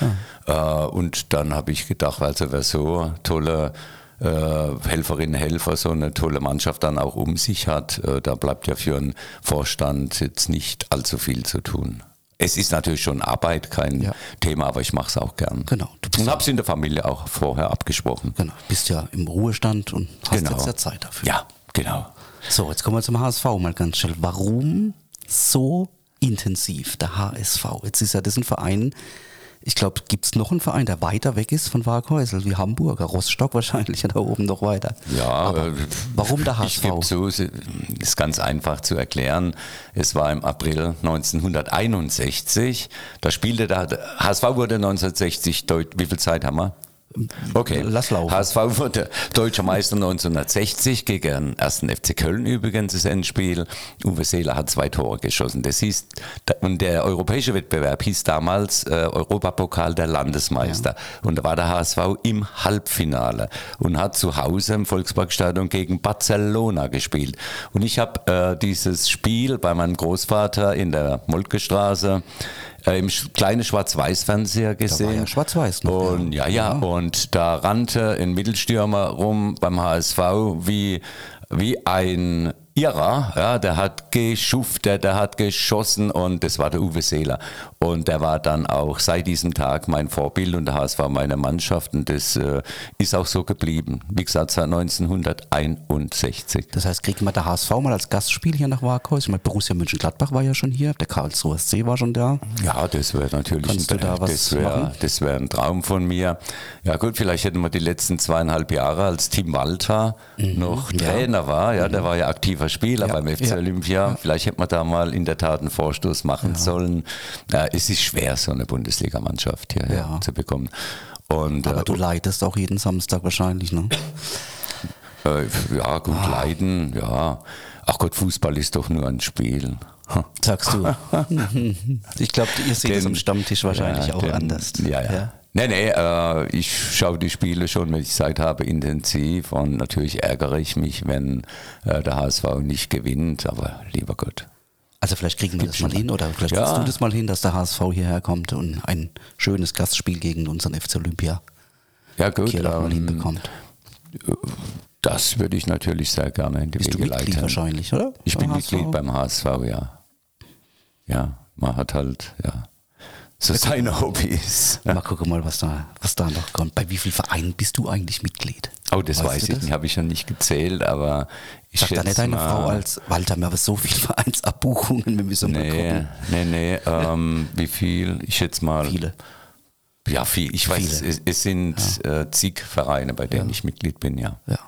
Äh, und dann habe ich gedacht, also wer so tolle äh, Helferinnen, Helfer, so eine tolle Mannschaft dann auch um sich hat, äh, da bleibt ja für einen Vorstand jetzt nicht allzu viel zu tun. Es ist natürlich schon Arbeit, kein Ja. Thema, aber ich mache es auch gern. Genau, du bist Und habe es in der Familie auch vorher abgesprochen. Genau, bist ja im Ruhestand und hast Genau. jetzt ja Zeit dafür. Ja, genau. So, jetzt kommen wir zum HSV mal ganz schnell. Warum so intensiv der HSV? Jetzt ist ja das ein Verein, ich glaube, gibt es noch einen Verein, der weiter weg ist von Waghäusel, wie Hamburg, Rostock wahrscheinlich [laughs] da oben noch weiter. Ja, Aber äh, warum der Ich gebe HSV? zu, ist ganz einfach zu erklären. Es war im April 1961. Da spielte der HSV wurde 1960 Deut Wie viel Zeit haben wir? Okay. Lass laufen. HSV wurde deutscher Meister 1960 gegen 1. FC Köln übrigens das Endspiel. Uwe Seeler hat zwei Tore geschossen. Das hieß, und der europäische Wettbewerb hieß damals äh, Europapokal der Landesmeister. Und da war der HSV im Halbfinale und hat zu Hause im Volksparkstadion gegen Barcelona gespielt. Und ich habe äh, dieses Spiel bei meinem Großvater in der Moltke-Straße äh, im kleinen Schwarz-Weiß-Fernseher gesehen. ja Schwarz-Weiß noch, Und ja, ja, und da rannte ein Mittelstürmer rum beim HSV wie, wie ein Irrer. Ja, der hat geschuftet, der hat geschossen und das war der Uwe Seeler. Und der war dann auch seit diesem Tag mein Vorbild und der HSV meine Mannschaft und das äh, ist auch so geblieben. Wie gesagt, seit 1961. Das heißt, kriegt man der HSV mal als Gastspiel hier nach Waghäusel? Ich meine, Borussia Mönchengladbach war ja schon hier, der Karlsruher SC war schon da. Ja, das wäre natürlich Kannst ein, du da was das wäre wär ein Traum von mir. Ja gut, vielleicht hätten wir die letzten zweieinhalb Jahre, als Tim Walter noch Mhm. ja. Trainer war, ja, der war ja aktiver Spieler Ja, beim FC ja. Olympia. Vielleicht hätte man da mal in der Tat einen Vorstoß machen sollen. Ja, es ist schwer, so eine Bundesligamannschaft Ja. zu bekommen. Und Aber äh, du leidest auch jeden Samstag wahrscheinlich, ne? äh, ja, gut, Ah. leiden, ja. Ach Gott, Fußball ist doch nur ein Spiel. Sagst du. [laughs] ich glaube, ihr seht es Den- am Stammtisch wahrscheinlich Ja, auch den- anders. Ja, ja. Nee, nee, äh, ich schaue die Spiele schon, wenn ich Zeit habe, intensiv und natürlich ärgere ich mich, wenn äh, der HSV nicht gewinnt, aber lieber Gott. Also vielleicht kriegen wir das mal hin oder vielleicht Ja. kriegst du das mal hin, dass der HSV hierher kommt und ein schönes Gastspiel gegen unseren FC Olympia Ja gut, Kirlach mal ähm, hinbekommt. Das würde ich natürlich sehr gerne in die Bist du Wege Mitglied leiten. wahrscheinlich, oder? Ich bin Beim HSV? Mitglied beim HSV, ja. Ja, man hat halt, ja, so seine Hobbys. [laughs] Mal gucken mal, was da, was da noch kommt. Bei wie vielen Vereinen bist du eigentlich Mitglied? Oh, das Weißt weiß ich nicht, habe ich schon nicht gezählt, aber ich Sagt da nicht deine mal, Frau als Walter, wir haben so viele [laughs] Vereinsabbuchungen, wir müssen mal Nee, gucken. nee, nee, ähm, wie viel? Ich schätze mal. Viele. Ja, viel. Ich weiß, es, es sind äh, zig Vereine, bei denen ich Mitglied bin, ja. Ja.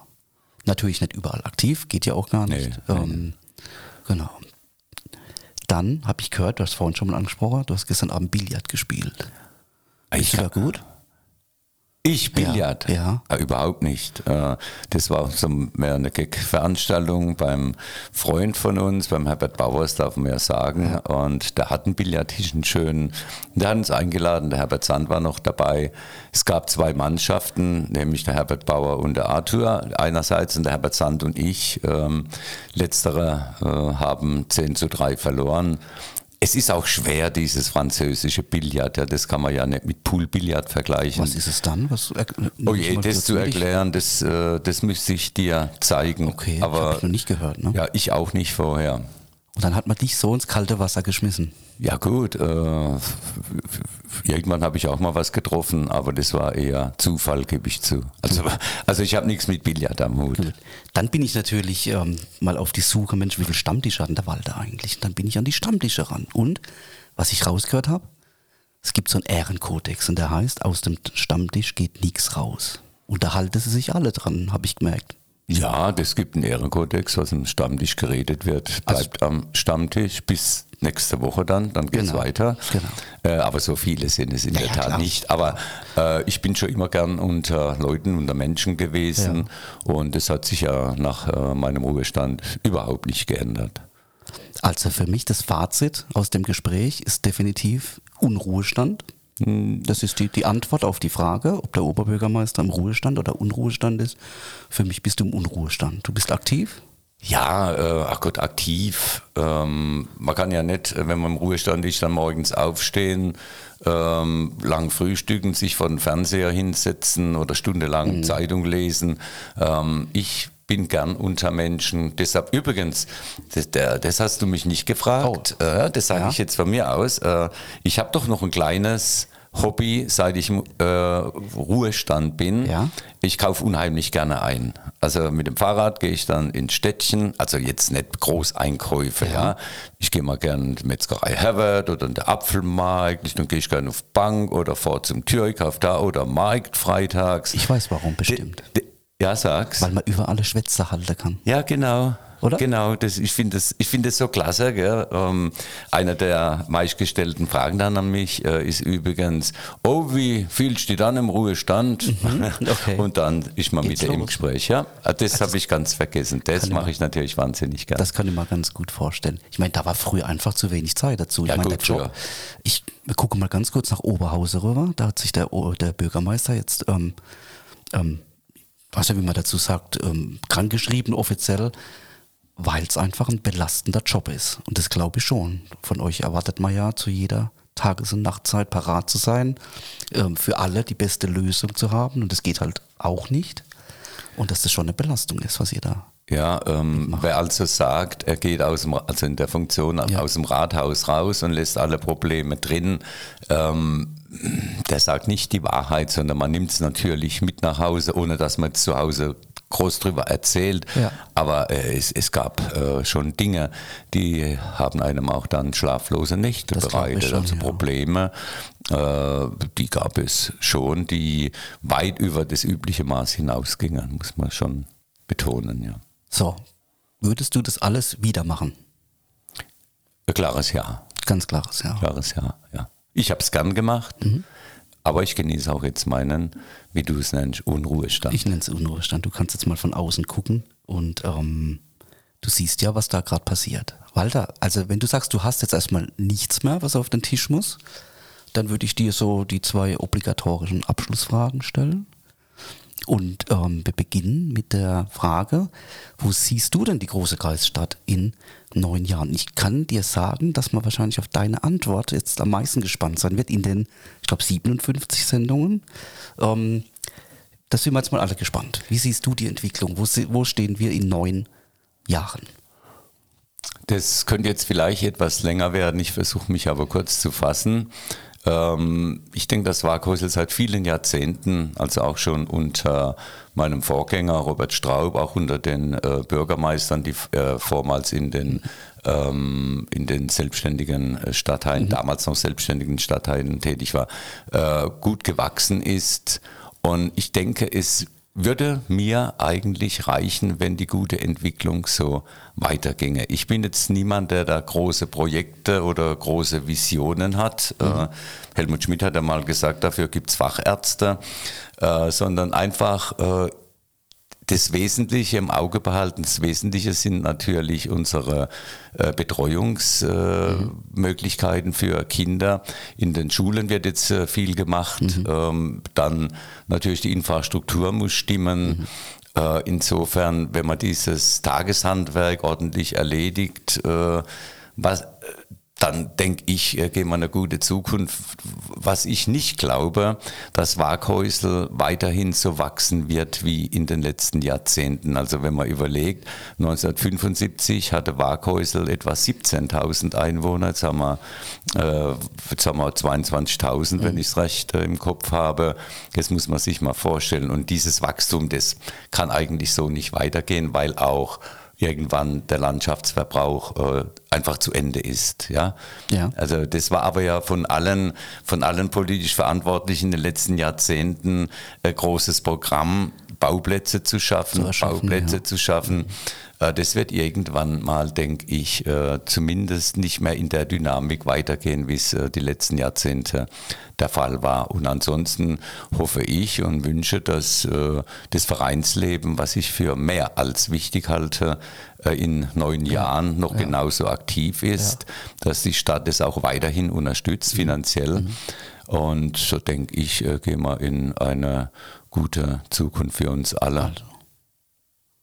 Natürlich nicht überall aktiv, geht ja auch gar nicht. Nee, ähm, Genau. Dann habe ich gehört, du hast vorhin schon mal angesprochen, du hast gestern Abend Billard gespielt. Ich, Ist wieder gut? Ich Billard? Ja. Äh, überhaupt nicht. Äh, das war so mehr eine Gag-Veranstaltung beim Freund von uns, beim Herbert Bauers, darf man ja sagen. Und der hat einen Billardtisch, einen schönen. Der hat uns eingeladen, der Herbert Sand war noch dabei. Es gab zwei Mannschaften, nämlich der Herbert Bauer und der Arthur einerseits und der Herbert Sand und ich. Ähm, letztere äh, haben 10 zu 3 verloren. Es ist auch schwer, dieses französische Billard. Ja, das kann man ja nicht mit Poolbillard vergleichen. Was ist es dann? Was, er, Oh je, das zu erklären, das, äh, das müsste ich dir zeigen. Okay, habe aber ich noch nicht gehört. Ne? ja, ich auch nicht vorher. Und dann hat man dich so ins kalte Wasser geschmissen. Ja gut, äh, irgendwann habe ich auch mal was getroffen, aber das war eher Zufall, gebe ich zu. Also, also ich habe nichts mit Billard am Hut. Dann bin ich natürlich ähm, mal auf die Suche, Mensch, wie viel Stammtische hat der Walter eigentlich? Und dann bin ich an die Stammtische ran. Und was ich rausgehört habe, es gibt so einen Ehrenkodex und der heißt, aus dem Stammtisch geht nichts raus. Und da halten sie sich alle dran, habe ich gemerkt. Ja, das gibt einen Ehrenkodex, was im Stammtisch geredet wird, bleibt am Stammtisch bis nächste Woche dann, dann geht's Genau, weiter. genau. Äh, aber so viele sind es in Ja, der ja, Tat klar. nicht. Aber äh, ich bin schon immer gern unter Leuten, unter Menschen gewesen und das hat sich ja nach äh, meinem Ruhestand überhaupt nicht geändert. Also für mich das Fazit aus dem Gespräch ist definitiv Unruhestand. Das ist die, die Antwort auf die Frage, ob der Oberbürgermeister im Ruhestand oder Unruhestand ist. Für mich bist du im Unruhestand. Du bist aktiv? Ja, äh, ach Gott, aktiv. Ähm, man kann ja nicht, äh, wenn man im Ruhestand ist, dann morgens aufstehen, ähm, lang frühstücken, sich vor den Fernseher hinsetzen oder stundenlang Zeitung lesen. Ähm, ich bin gern unter Menschen. Deshalb übrigens, das, das hast du mich nicht gefragt. Äh, das sage Ja. ich jetzt von mir aus. Äh, ich habe doch noch ein kleines Hobby, seit ich im äh, Ruhestand bin. Ja. Ich kaufe unheimlich gerne ein. Also mit dem Fahrrad gehe ich dann ins Städtchen, also jetzt nicht Großeinkäufe, ja. Ich gehe mal gerne in die Metzgerei Herbert oder in der Apfelmarkt, dann gehe ich gerne auf Bank oder fahre zum Tür, kaufe da oder Markt freitags. Ich weiß warum, bestimmt. D- Ja, sag's. Weil man über alle Schwätze halten kann. Ja, genau. Oder? Genau, das, ich finde das, ich find das so klasse. Gell? Ähm, einer der meistgestellten Fragen dann an mich äh, ist übrigens, oh, wie du dich dann im Ruhestand? okay. [laughs] Und dann ist man Geht's mit im. Gespräch. Ja, Ah, das habe ich ganz vergessen. Das mache ich natürlich wahnsinnig gerne. Das kann ich mir ganz gut vorstellen. Ich meine, da war früher einfach zu wenig Zeit dazu. Ich Ja, meine, der Job. früher. Ich gucke mal ganz kurz nach Oberhausen rüber. Da hat sich der, der Bürgermeister jetzt, ähm, ähm, weiß ja, wie man dazu sagt, ähm, krankgeschrieben offiziell, weil es einfach ein belastender Job ist. Und das glaube ich schon. Von euch erwartet man ja zu jeder Tages- und Nachtzeit parat zu sein, ähm, für alle die beste Lösung zu haben. Und das geht halt auch nicht. Und dass das schon eine Belastung ist, was ihr da Ja, ähm, wer also sagt, er geht aus dem, also in der Funktion Ja. aus dem Rathaus raus und lässt alle Probleme drin, ähm, der sagt nicht die Wahrheit, sondern man nimmt es natürlich mit nach Hause, ohne dass man zu Hause groß drüber erzählt. Ja. Aber äh, es, es gab äh, schon Dinge, die haben einem auch dann schlaflose Nächte Das bereitet. schon, also ja. Probleme, äh, die gab es schon, die weit über das übliche Maß hinausgingen, muss man schon betonen, ja. So, würdest du das alles wieder machen? Klares Ja. Ganz klares, ja. Klares Ja, ja. Ich habe es gern gemacht, aber ich genieße auch jetzt meinen, wie du es nennst, Unruhestand. Ich nenne es Unruhestand. Du kannst jetzt mal von außen gucken und ähm, du siehst ja, was da gerade passiert. Walter, also wenn du sagst, du hast jetzt erstmal nichts mehr, was auf den Tisch muss, dann würde ich dir so die zwei obligatorischen Abschlussfragen stellen. Und ähm, wir beginnen mit der Frage, wo siehst du denn die große Kreisstadt in neun Jahren? Ich kann dir sagen, dass man wahrscheinlich auf deine Antwort jetzt am meisten gespannt sein wird in den, ich glaube, 57 Sendungen. Ähm, Das sind wir jetzt mal alle gespannt. Wie siehst du die Entwicklung? Wo, wo stehen wir in neun Jahren? Das könnte jetzt vielleicht etwas länger werden. Ich versuche mich aber kurz zu fassen. Ähm, ich denke, das Waghäusel seit vielen Jahrzehnten, also auch schon unter meinem Vorgänger Robert Straub, auch unter den äh, Bürgermeistern, die äh, vormals in den ähm, in den selbstständigen Stadtteilen, mhm. damals noch selbstständigen Stadtteilen tätig war, äh, gut gewachsen ist. Und ich denke, es würde mir eigentlich reichen, wenn die gute Entwicklung so weiterginge. Ich bin jetzt niemand, der da große Projekte oder große Visionen hat. Mhm. Äh, Helmut Schmidt hat ja mal gesagt, dafür gibt es Fachärzte, äh, sondern einfach äh, das Wesentliche im Auge behalten. Das Wesentliche sind natürlich unsere äh, Betreuungsmöglichkeiten äh, für Kinder. In den Schulen wird jetzt äh, viel gemacht. Mhm. Ähm, dann natürlich die Infrastruktur muss stimmen. Mhm. Äh, insofern, wenn man dieses Tageshandwerk ordentlich erledigt, äh, was dann denke ich, äh, gehen wir eine gute Zukunft. Was ich nicht glaube, dass Waghäusel weiterhin so wachsen wird wie in den letzten Jahrzehnten. Also wenn man überlegt, 1975 hatte Waghäusel etwa 17.000 Einwohner, jetzt haben wir, äh, wir 22.000, mhm. wenn ich es recht äh, im Kopf habe. Das muss man sich mal vorstellen. Und dieses Wachstum, das kann eigentlich so nicht weitergehen, weil auch irgendwann der Landschaftsverbrauch äh, einfach zu Ende ist. Ja? ja. Also das war aber ja von allen, von allen politisch Verantwortlichen in den letzten Jahrzehnten ein großes Programm, Bauplätze zu schaffen, zu Bauplätze ja. zu schaffen. Äh, das wird irgendwann mal, denke ich, äh, zumindest nicht mehr in der Dynamik weitergehen, wie es äh, die letzten Jahrzehnte der Fall war. Und ansonsten hoffe ich und wünsche, dass das Vereinsleben, was ich für mehr als wichtig halte, in neun Jahren noch ja. genauso aktiv ist, ja. dass die Stadt es auch weiterhin unterstützt, mhm. finanziell. Mhm. Und so denke ich, gehen wir in eine gute Zukunft für uns alle. Also.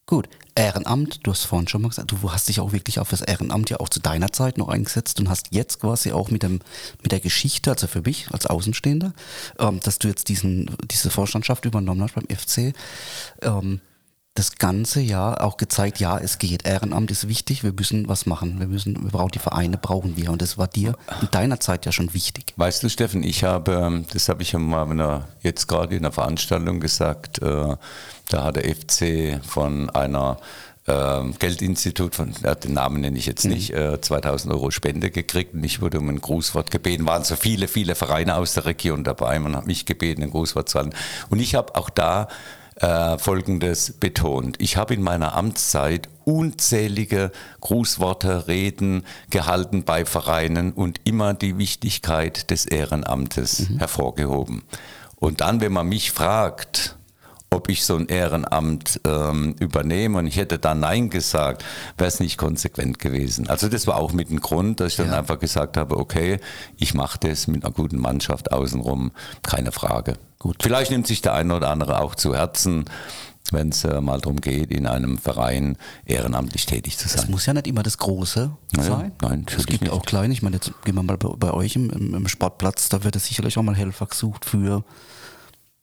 Gut, Ehrenamt, du hast vorhin schon mal gesagt, du hast dich auch wirklich auf das Ehrenamt ja auch zu deiner Zeit noch eingesetzt und hast jetzt quasi auch mit dem mit der Geschichte, also für mich als Außenstehender, ähm, dass du jetzt diesen diese Vorstandschaft übernommen hast beim FC. Ähm, das ganze Jahr auch gezeigt, ja, es geht. Ehrenamt ist wichtig, wir müssen was machen. Wir müssen, wir brauchen die Vereine, brauchen wir. Und das war dir in deiner Zeit ja schon wichtig. Weißt du, Steffen, ich habe, das habe ich ja mal jetzt gerade in einer Veranstaltung gesagt, äh, da hat der FC von einer äh, Geldinstitut, von, ja, den Namen nenne ich jetzt mhm. nicht, äh, 2000 Euro Spende gekriegt und ich wurde um ein Grußwort gebeten. Waren so viele, viele Vereine aus der Region dabei. Man hat mich gebeten, ein Grußwort zu halten. Und ich habe auch da äh, Folgendes betont. Ich habe in meiner Amtszeit unzählige Grußworte, Reden gehalten bei Vereinen und immer die Wichtigkeit des Ehrenamtes mhm. hervorgehoben. Und dann, wenn man mich fragt, ob ich so ein Ehrenamt ähm, übernehme und ich hätte da Nein gesagt, wäre es nicht konsequent gewesen. Also das war auch mit dem Grund, dass ich dann ja. einfach gesagt habe, okay, ich mache das mit einer guten Mannschaft außenrum, keine Frage. Gut. Vielleicht nimmt sich der eine oder andere auch zu Herzen, wenn es äh, mal darum geht, in einem Verein ehrenamtlich tätig zu sein. Das muss ja nicht immer das Große naja, sein. Nein, es gibt ja auch kleine. Ich meine, jetzt gehen wir mal bei, bei euch im, im, Sportplatz, da wird es sicherlich auch mal Helfer gesucht für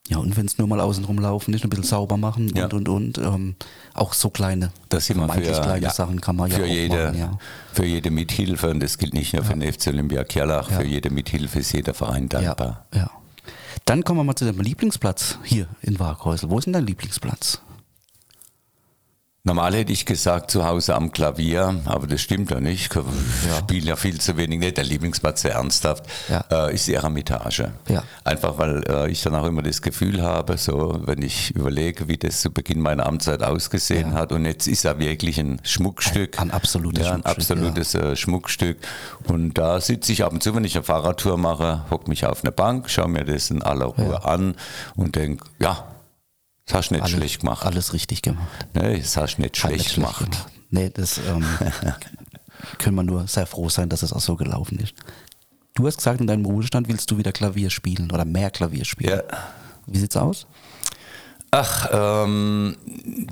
ja, und wenn es nur mal außen rumlaufen ist, ein bisschen sauber machen ja. und und und. Ähm, auch so kleine, das immer für, kleine ja, Sachen kann man für ja jede, machen, ja. Für jede Mithilfe, und das gilt nicht nur für den FC Olympia Kerlach, für jede Mithilfe ist jeder Verein dankbar. ja. Dann kommen wir mal zu deinem Lieblingsplatz hier in Waghäusel. Wo ist denn dein Lieblingsplatz? Normal hätte ich gesagt, zu Hause am Klavier, aber das stimmt ja nicht. Ich ja. spiele ja viel zu wenig. Nicht der Lieblingsplatz, sehr ernsthaft, ja. äh, ist die Eremitage. Ja. Einfach, weil äh, ich dann auch immer das Gefühl habe, so, wenn ich überlege, wie das zu Beginn meiner Amtszeit ausgesehen ja. hat. Und jetzt ist er wirklich ein Schmuckstück. Ein, ein absolutes ja, ein Schmuckstück. absolutes äh, Schmuckstück. Und da sitze ich ab und zu, wenn ich eine Fahrradtour mache, hocke mich auf eine Bank, schaue mir das in aller Ruhe an und denke, ja, das hast du nicht alles, schlecht gemacht. Alles richtig gemacht. Nee, das hast du nicht schlecht, schlecht gemacht. gemacht. Nee, das ähm, [laughs] können wir nur sehr froh sein, dass es auch so gelaufen ist. Du hast gesagt, in deinem Ruhestand willst du wieder Klavier spielen oder mehr Klavier spielen. Ja. Wie sieht's aus? Ach, ähm,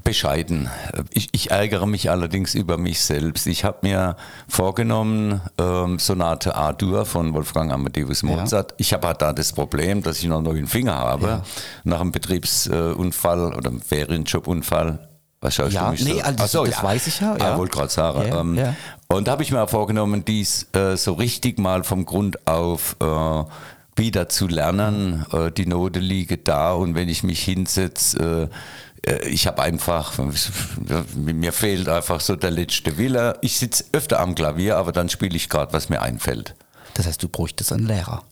bescheiden. Ich, ich, ärgere mich allerdings über mich selbst. Ich habe mir vorgenommen, ähm, Sonate A-Dur von Wolfgang Amadeus Mozart. Ja. Ich habe halt da das Problem, dass ich noch einen neuen Finger habe. Ja. Nach einem Betriebsunfall oder einem Ferienjobunfall was schaust ja, du mich nee, so? Also, so, das ja. weiß ich ja. ja. Ah, wollte gerade sagen. Ja, ähm, ja. Und da habe ich mir vorgenommen, dies äh, so richtig mal vom Grund auf äh, wieder zu lernen. Äh, die Note liege da und wenn ich mich hinsetze, äh, äh, ich habe einfach, mir fehlt einfach so der letzte Wille. Ich sitze öfter am Klavier, aber dann spiele ich gerade, was mir einfällt. Das heißt, du bräuchtest einen Lehrer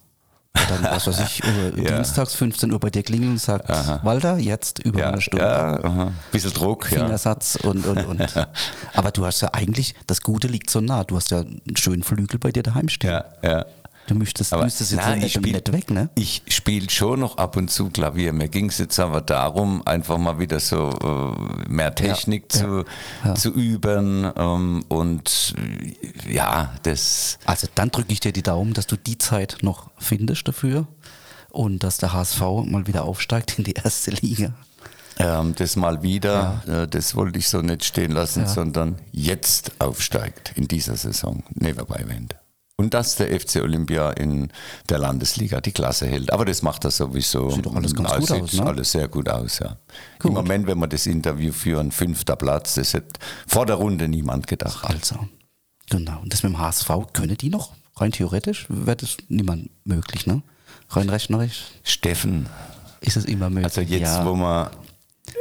dann, was weiß ich, [laughs] ja. dienstags 15 Uhr bei dir klingeln und sagt, aha. Walter, jetzt über ja, eine Stunde. Ja, aha. bisschen Druck. Fingersatz ja. und, und, und. [laughs] Aber du hast ja eigentlich, das Gute liegt so nah, du hast ja einen schönen Flügel bei dir daheim stehen. Ja, ja. Du müsstest, aber, müsstest jetzt nein, nicht, spiel, nicht weg, ne? Ich spiele schon noch ab und zu Klavier. Mir ging es jetzt aber darum, einfach mal wieder so äh, mehr Technik ja, zu, ja, zu üben. Ähm, und äh, ja, das. Also dann drücke ich dir die Daumen, dass du die Zeit noch findest dafür und dass der HSV mal wieder aufsteigt in die erste Liga. Ähm, das mal wieder, ja. äh, das wollte ich so nicht stehen lassen, sondern jetzt aufsteigt in dieser Saison. Never by Wende. Und dass der FC Olympia in der Landesliga die Klasse hält. Aber das macht er sowieso. Sieht doch alles ganz gut aus, ne? alles sehr gut aus, ja. Gut. Im Moment, wenn wir das Interview führen, fünfter Platz, das hätte vor der Runde niemand gedacht. Also, genau. Und das mit dem HSV, können die noch? Rein theoretisch wäre das niemand möglich, ne? Rein rechnerisch? Steffen. Ist es immer möglich? Also jetzt, ja. wo man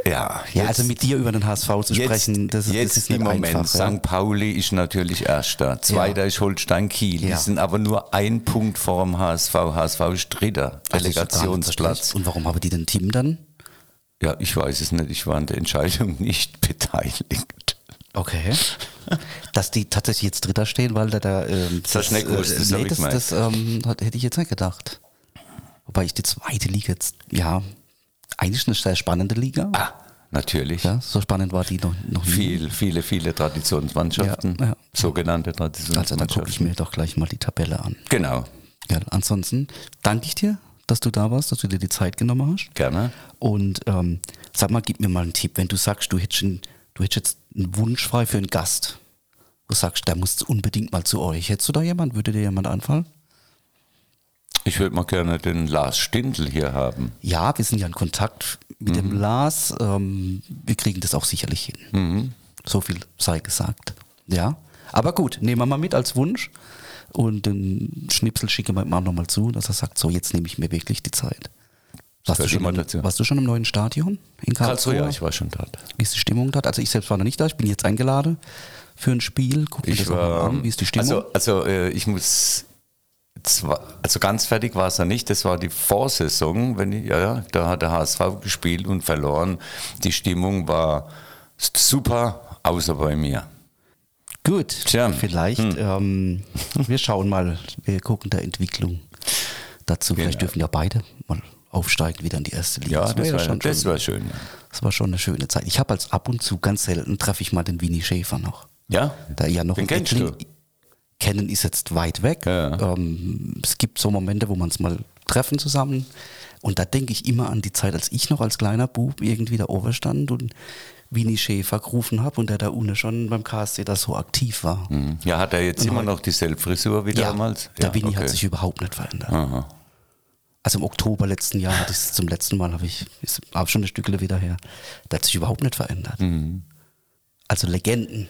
ja, ja, also mit dir über den HSV zu sprechen, das, jetzt das ist nicht im Moment. Einfach, ja. St. Pauli ist natürlich Erster, Zweiter ja. ist Holstein Kiel. Die sind aber nur ein Punkt vor dem HSV. HSV ist Dritter, Delegationsplatz. Und warum haben die den Team dann? Ja, ich weiß es nicht. Ich war an der Entscheidung [laughs] nicht beteiligt. Okay. Dass die tatsächlich jetzt Dritter stehen, weil da da. Ähm, das, das, äh, das, nee, das, das ähm, hätte ich jetzt nicht gedacht. Wobei ich die zweite Liga jetzt, ja, eigentlich eine sehr spannende Liga. Ah, natürlich. Ja, so spannend war die noch, noch nie. Viel, viele, viele Traditionsmannschaften, ja, ja. sogenannte Traditionsmannschaften. Also dann gucke ich mir doch gleich mal die Tabelle an. Genau. Ja, ansonsten danke ich dir, dass du da warst, dass du dir die Zeit genommen hast. Gerne. Und ähm, sag mal, gib mir mal einen Tipp, wenn du sagst, du hättest, einen, du hättest jetzt einen Wunsch frei für einen Gast. Du sagst, der muss unbedingt mal zu euch. Hättest du da jemand? Würde dir jemand anfallen? Ich würde mal gerne den Lars Stindl hier haben. Ja, wir sind ja in Kontakt mit mhm. dem Lars. Ähm, wir kriegen das auch sicherlich hin. Mhm. So viel sei gesagt. Ja. Aber gut, nehmen wir mal mit als Wunsch. Und den Schnipsel schicke wir mal nochmal zu, dass er sagt, so jetzt nehme ich mir wirklich die Zeit. Warst du, schon im, warst du schon im neuen Stadion in Karlsruhe? Karlsruhe? Ja, ich war schon dort. Wie ist die Stimmung dort? Also ich selbst war noch nicht da, ich bin jetzt eingeladen für ein Spiel. Guck mir ich das war, an. Wie ist die Stimmung? Also, also äh, ich muss also ganz fertig war es ja nicht, das war die Vorsaison, wenn ich, ja, ja, da hat der HSV gespielt und verloren. Die Stimmung war super, außer bei mir. Gut, Tja. vielleicht, hm. ähm, wir schauen mal, wir gucken der Entwicklung dazu. Vielleicht genau. dürfen ja beide mal aufsteigen wieder in die erste Liga. Ja, das, das, war, schon, das war schön. Ja. Das war schon eine schöne Zeit. Ich habe als ab und zu ganz selten treffe ich mal den Winnie Schäfer noch. Ja? Da ja noch den kennst Ettling, du? Kennen ist jetzt weit weg. Ja. Ähm, es gibt so Momente, wo man es mal treffen zusammen. Und da denke ich immer an die Zeit, als ich noch als kleiner Bub irgendwie da oben stand und Winnie Schäfer gerufen habe und der da unten schon beim KSC da so aktiv war. Mhm. Ja, hat er jetzt und immer noch dieselbe Frisur wie ja, damals? Der ja, Winnie okay. hat sich überhaupt nicht verändert. Aha. Also im Oktober letzten Jahr hatte ich es zum letzten Mal, habe ich, ist auch schon eine Stückle wieder her. Der hat sich überhaupt nicht verändert. Mhm. Also Legenden.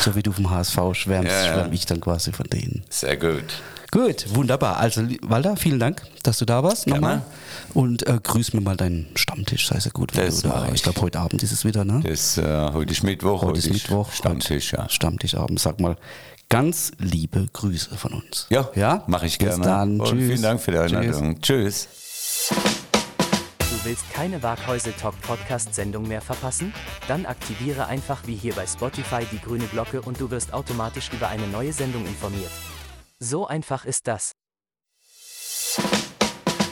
So wie du vom HSV schwärmst, ja, ja. schwärme ich dann quasi von denen. Sehr gut. Gut, wunderbar. Also, Walter, vielen Dank, dass du da warst nochmal. Und äh, grüß mir mal deinen Stammtisch, sei sehr gut. Das du, ich glaube, heute Abend ist es wieder, ne? Das, äh, heute ist Mittwoch. Heute, heute ist Mittwoch. Stammtisch, ja. Stammtischabend. Sag mal, ganz liebe Grüße von uns. Ja, ja? mache ich gerne. Bis dann. Und Tschüss. vielen Dank für die Einladung. Tschüss. Tschüss. Willst keine Waghäusel Talk Podcast Sendung mehr verpassen? Dann aktiviere einfach wie hier bei Spotify die grüne Glocke und du wirst automatisch über eine neue Sendung informiert. So einfach ist das.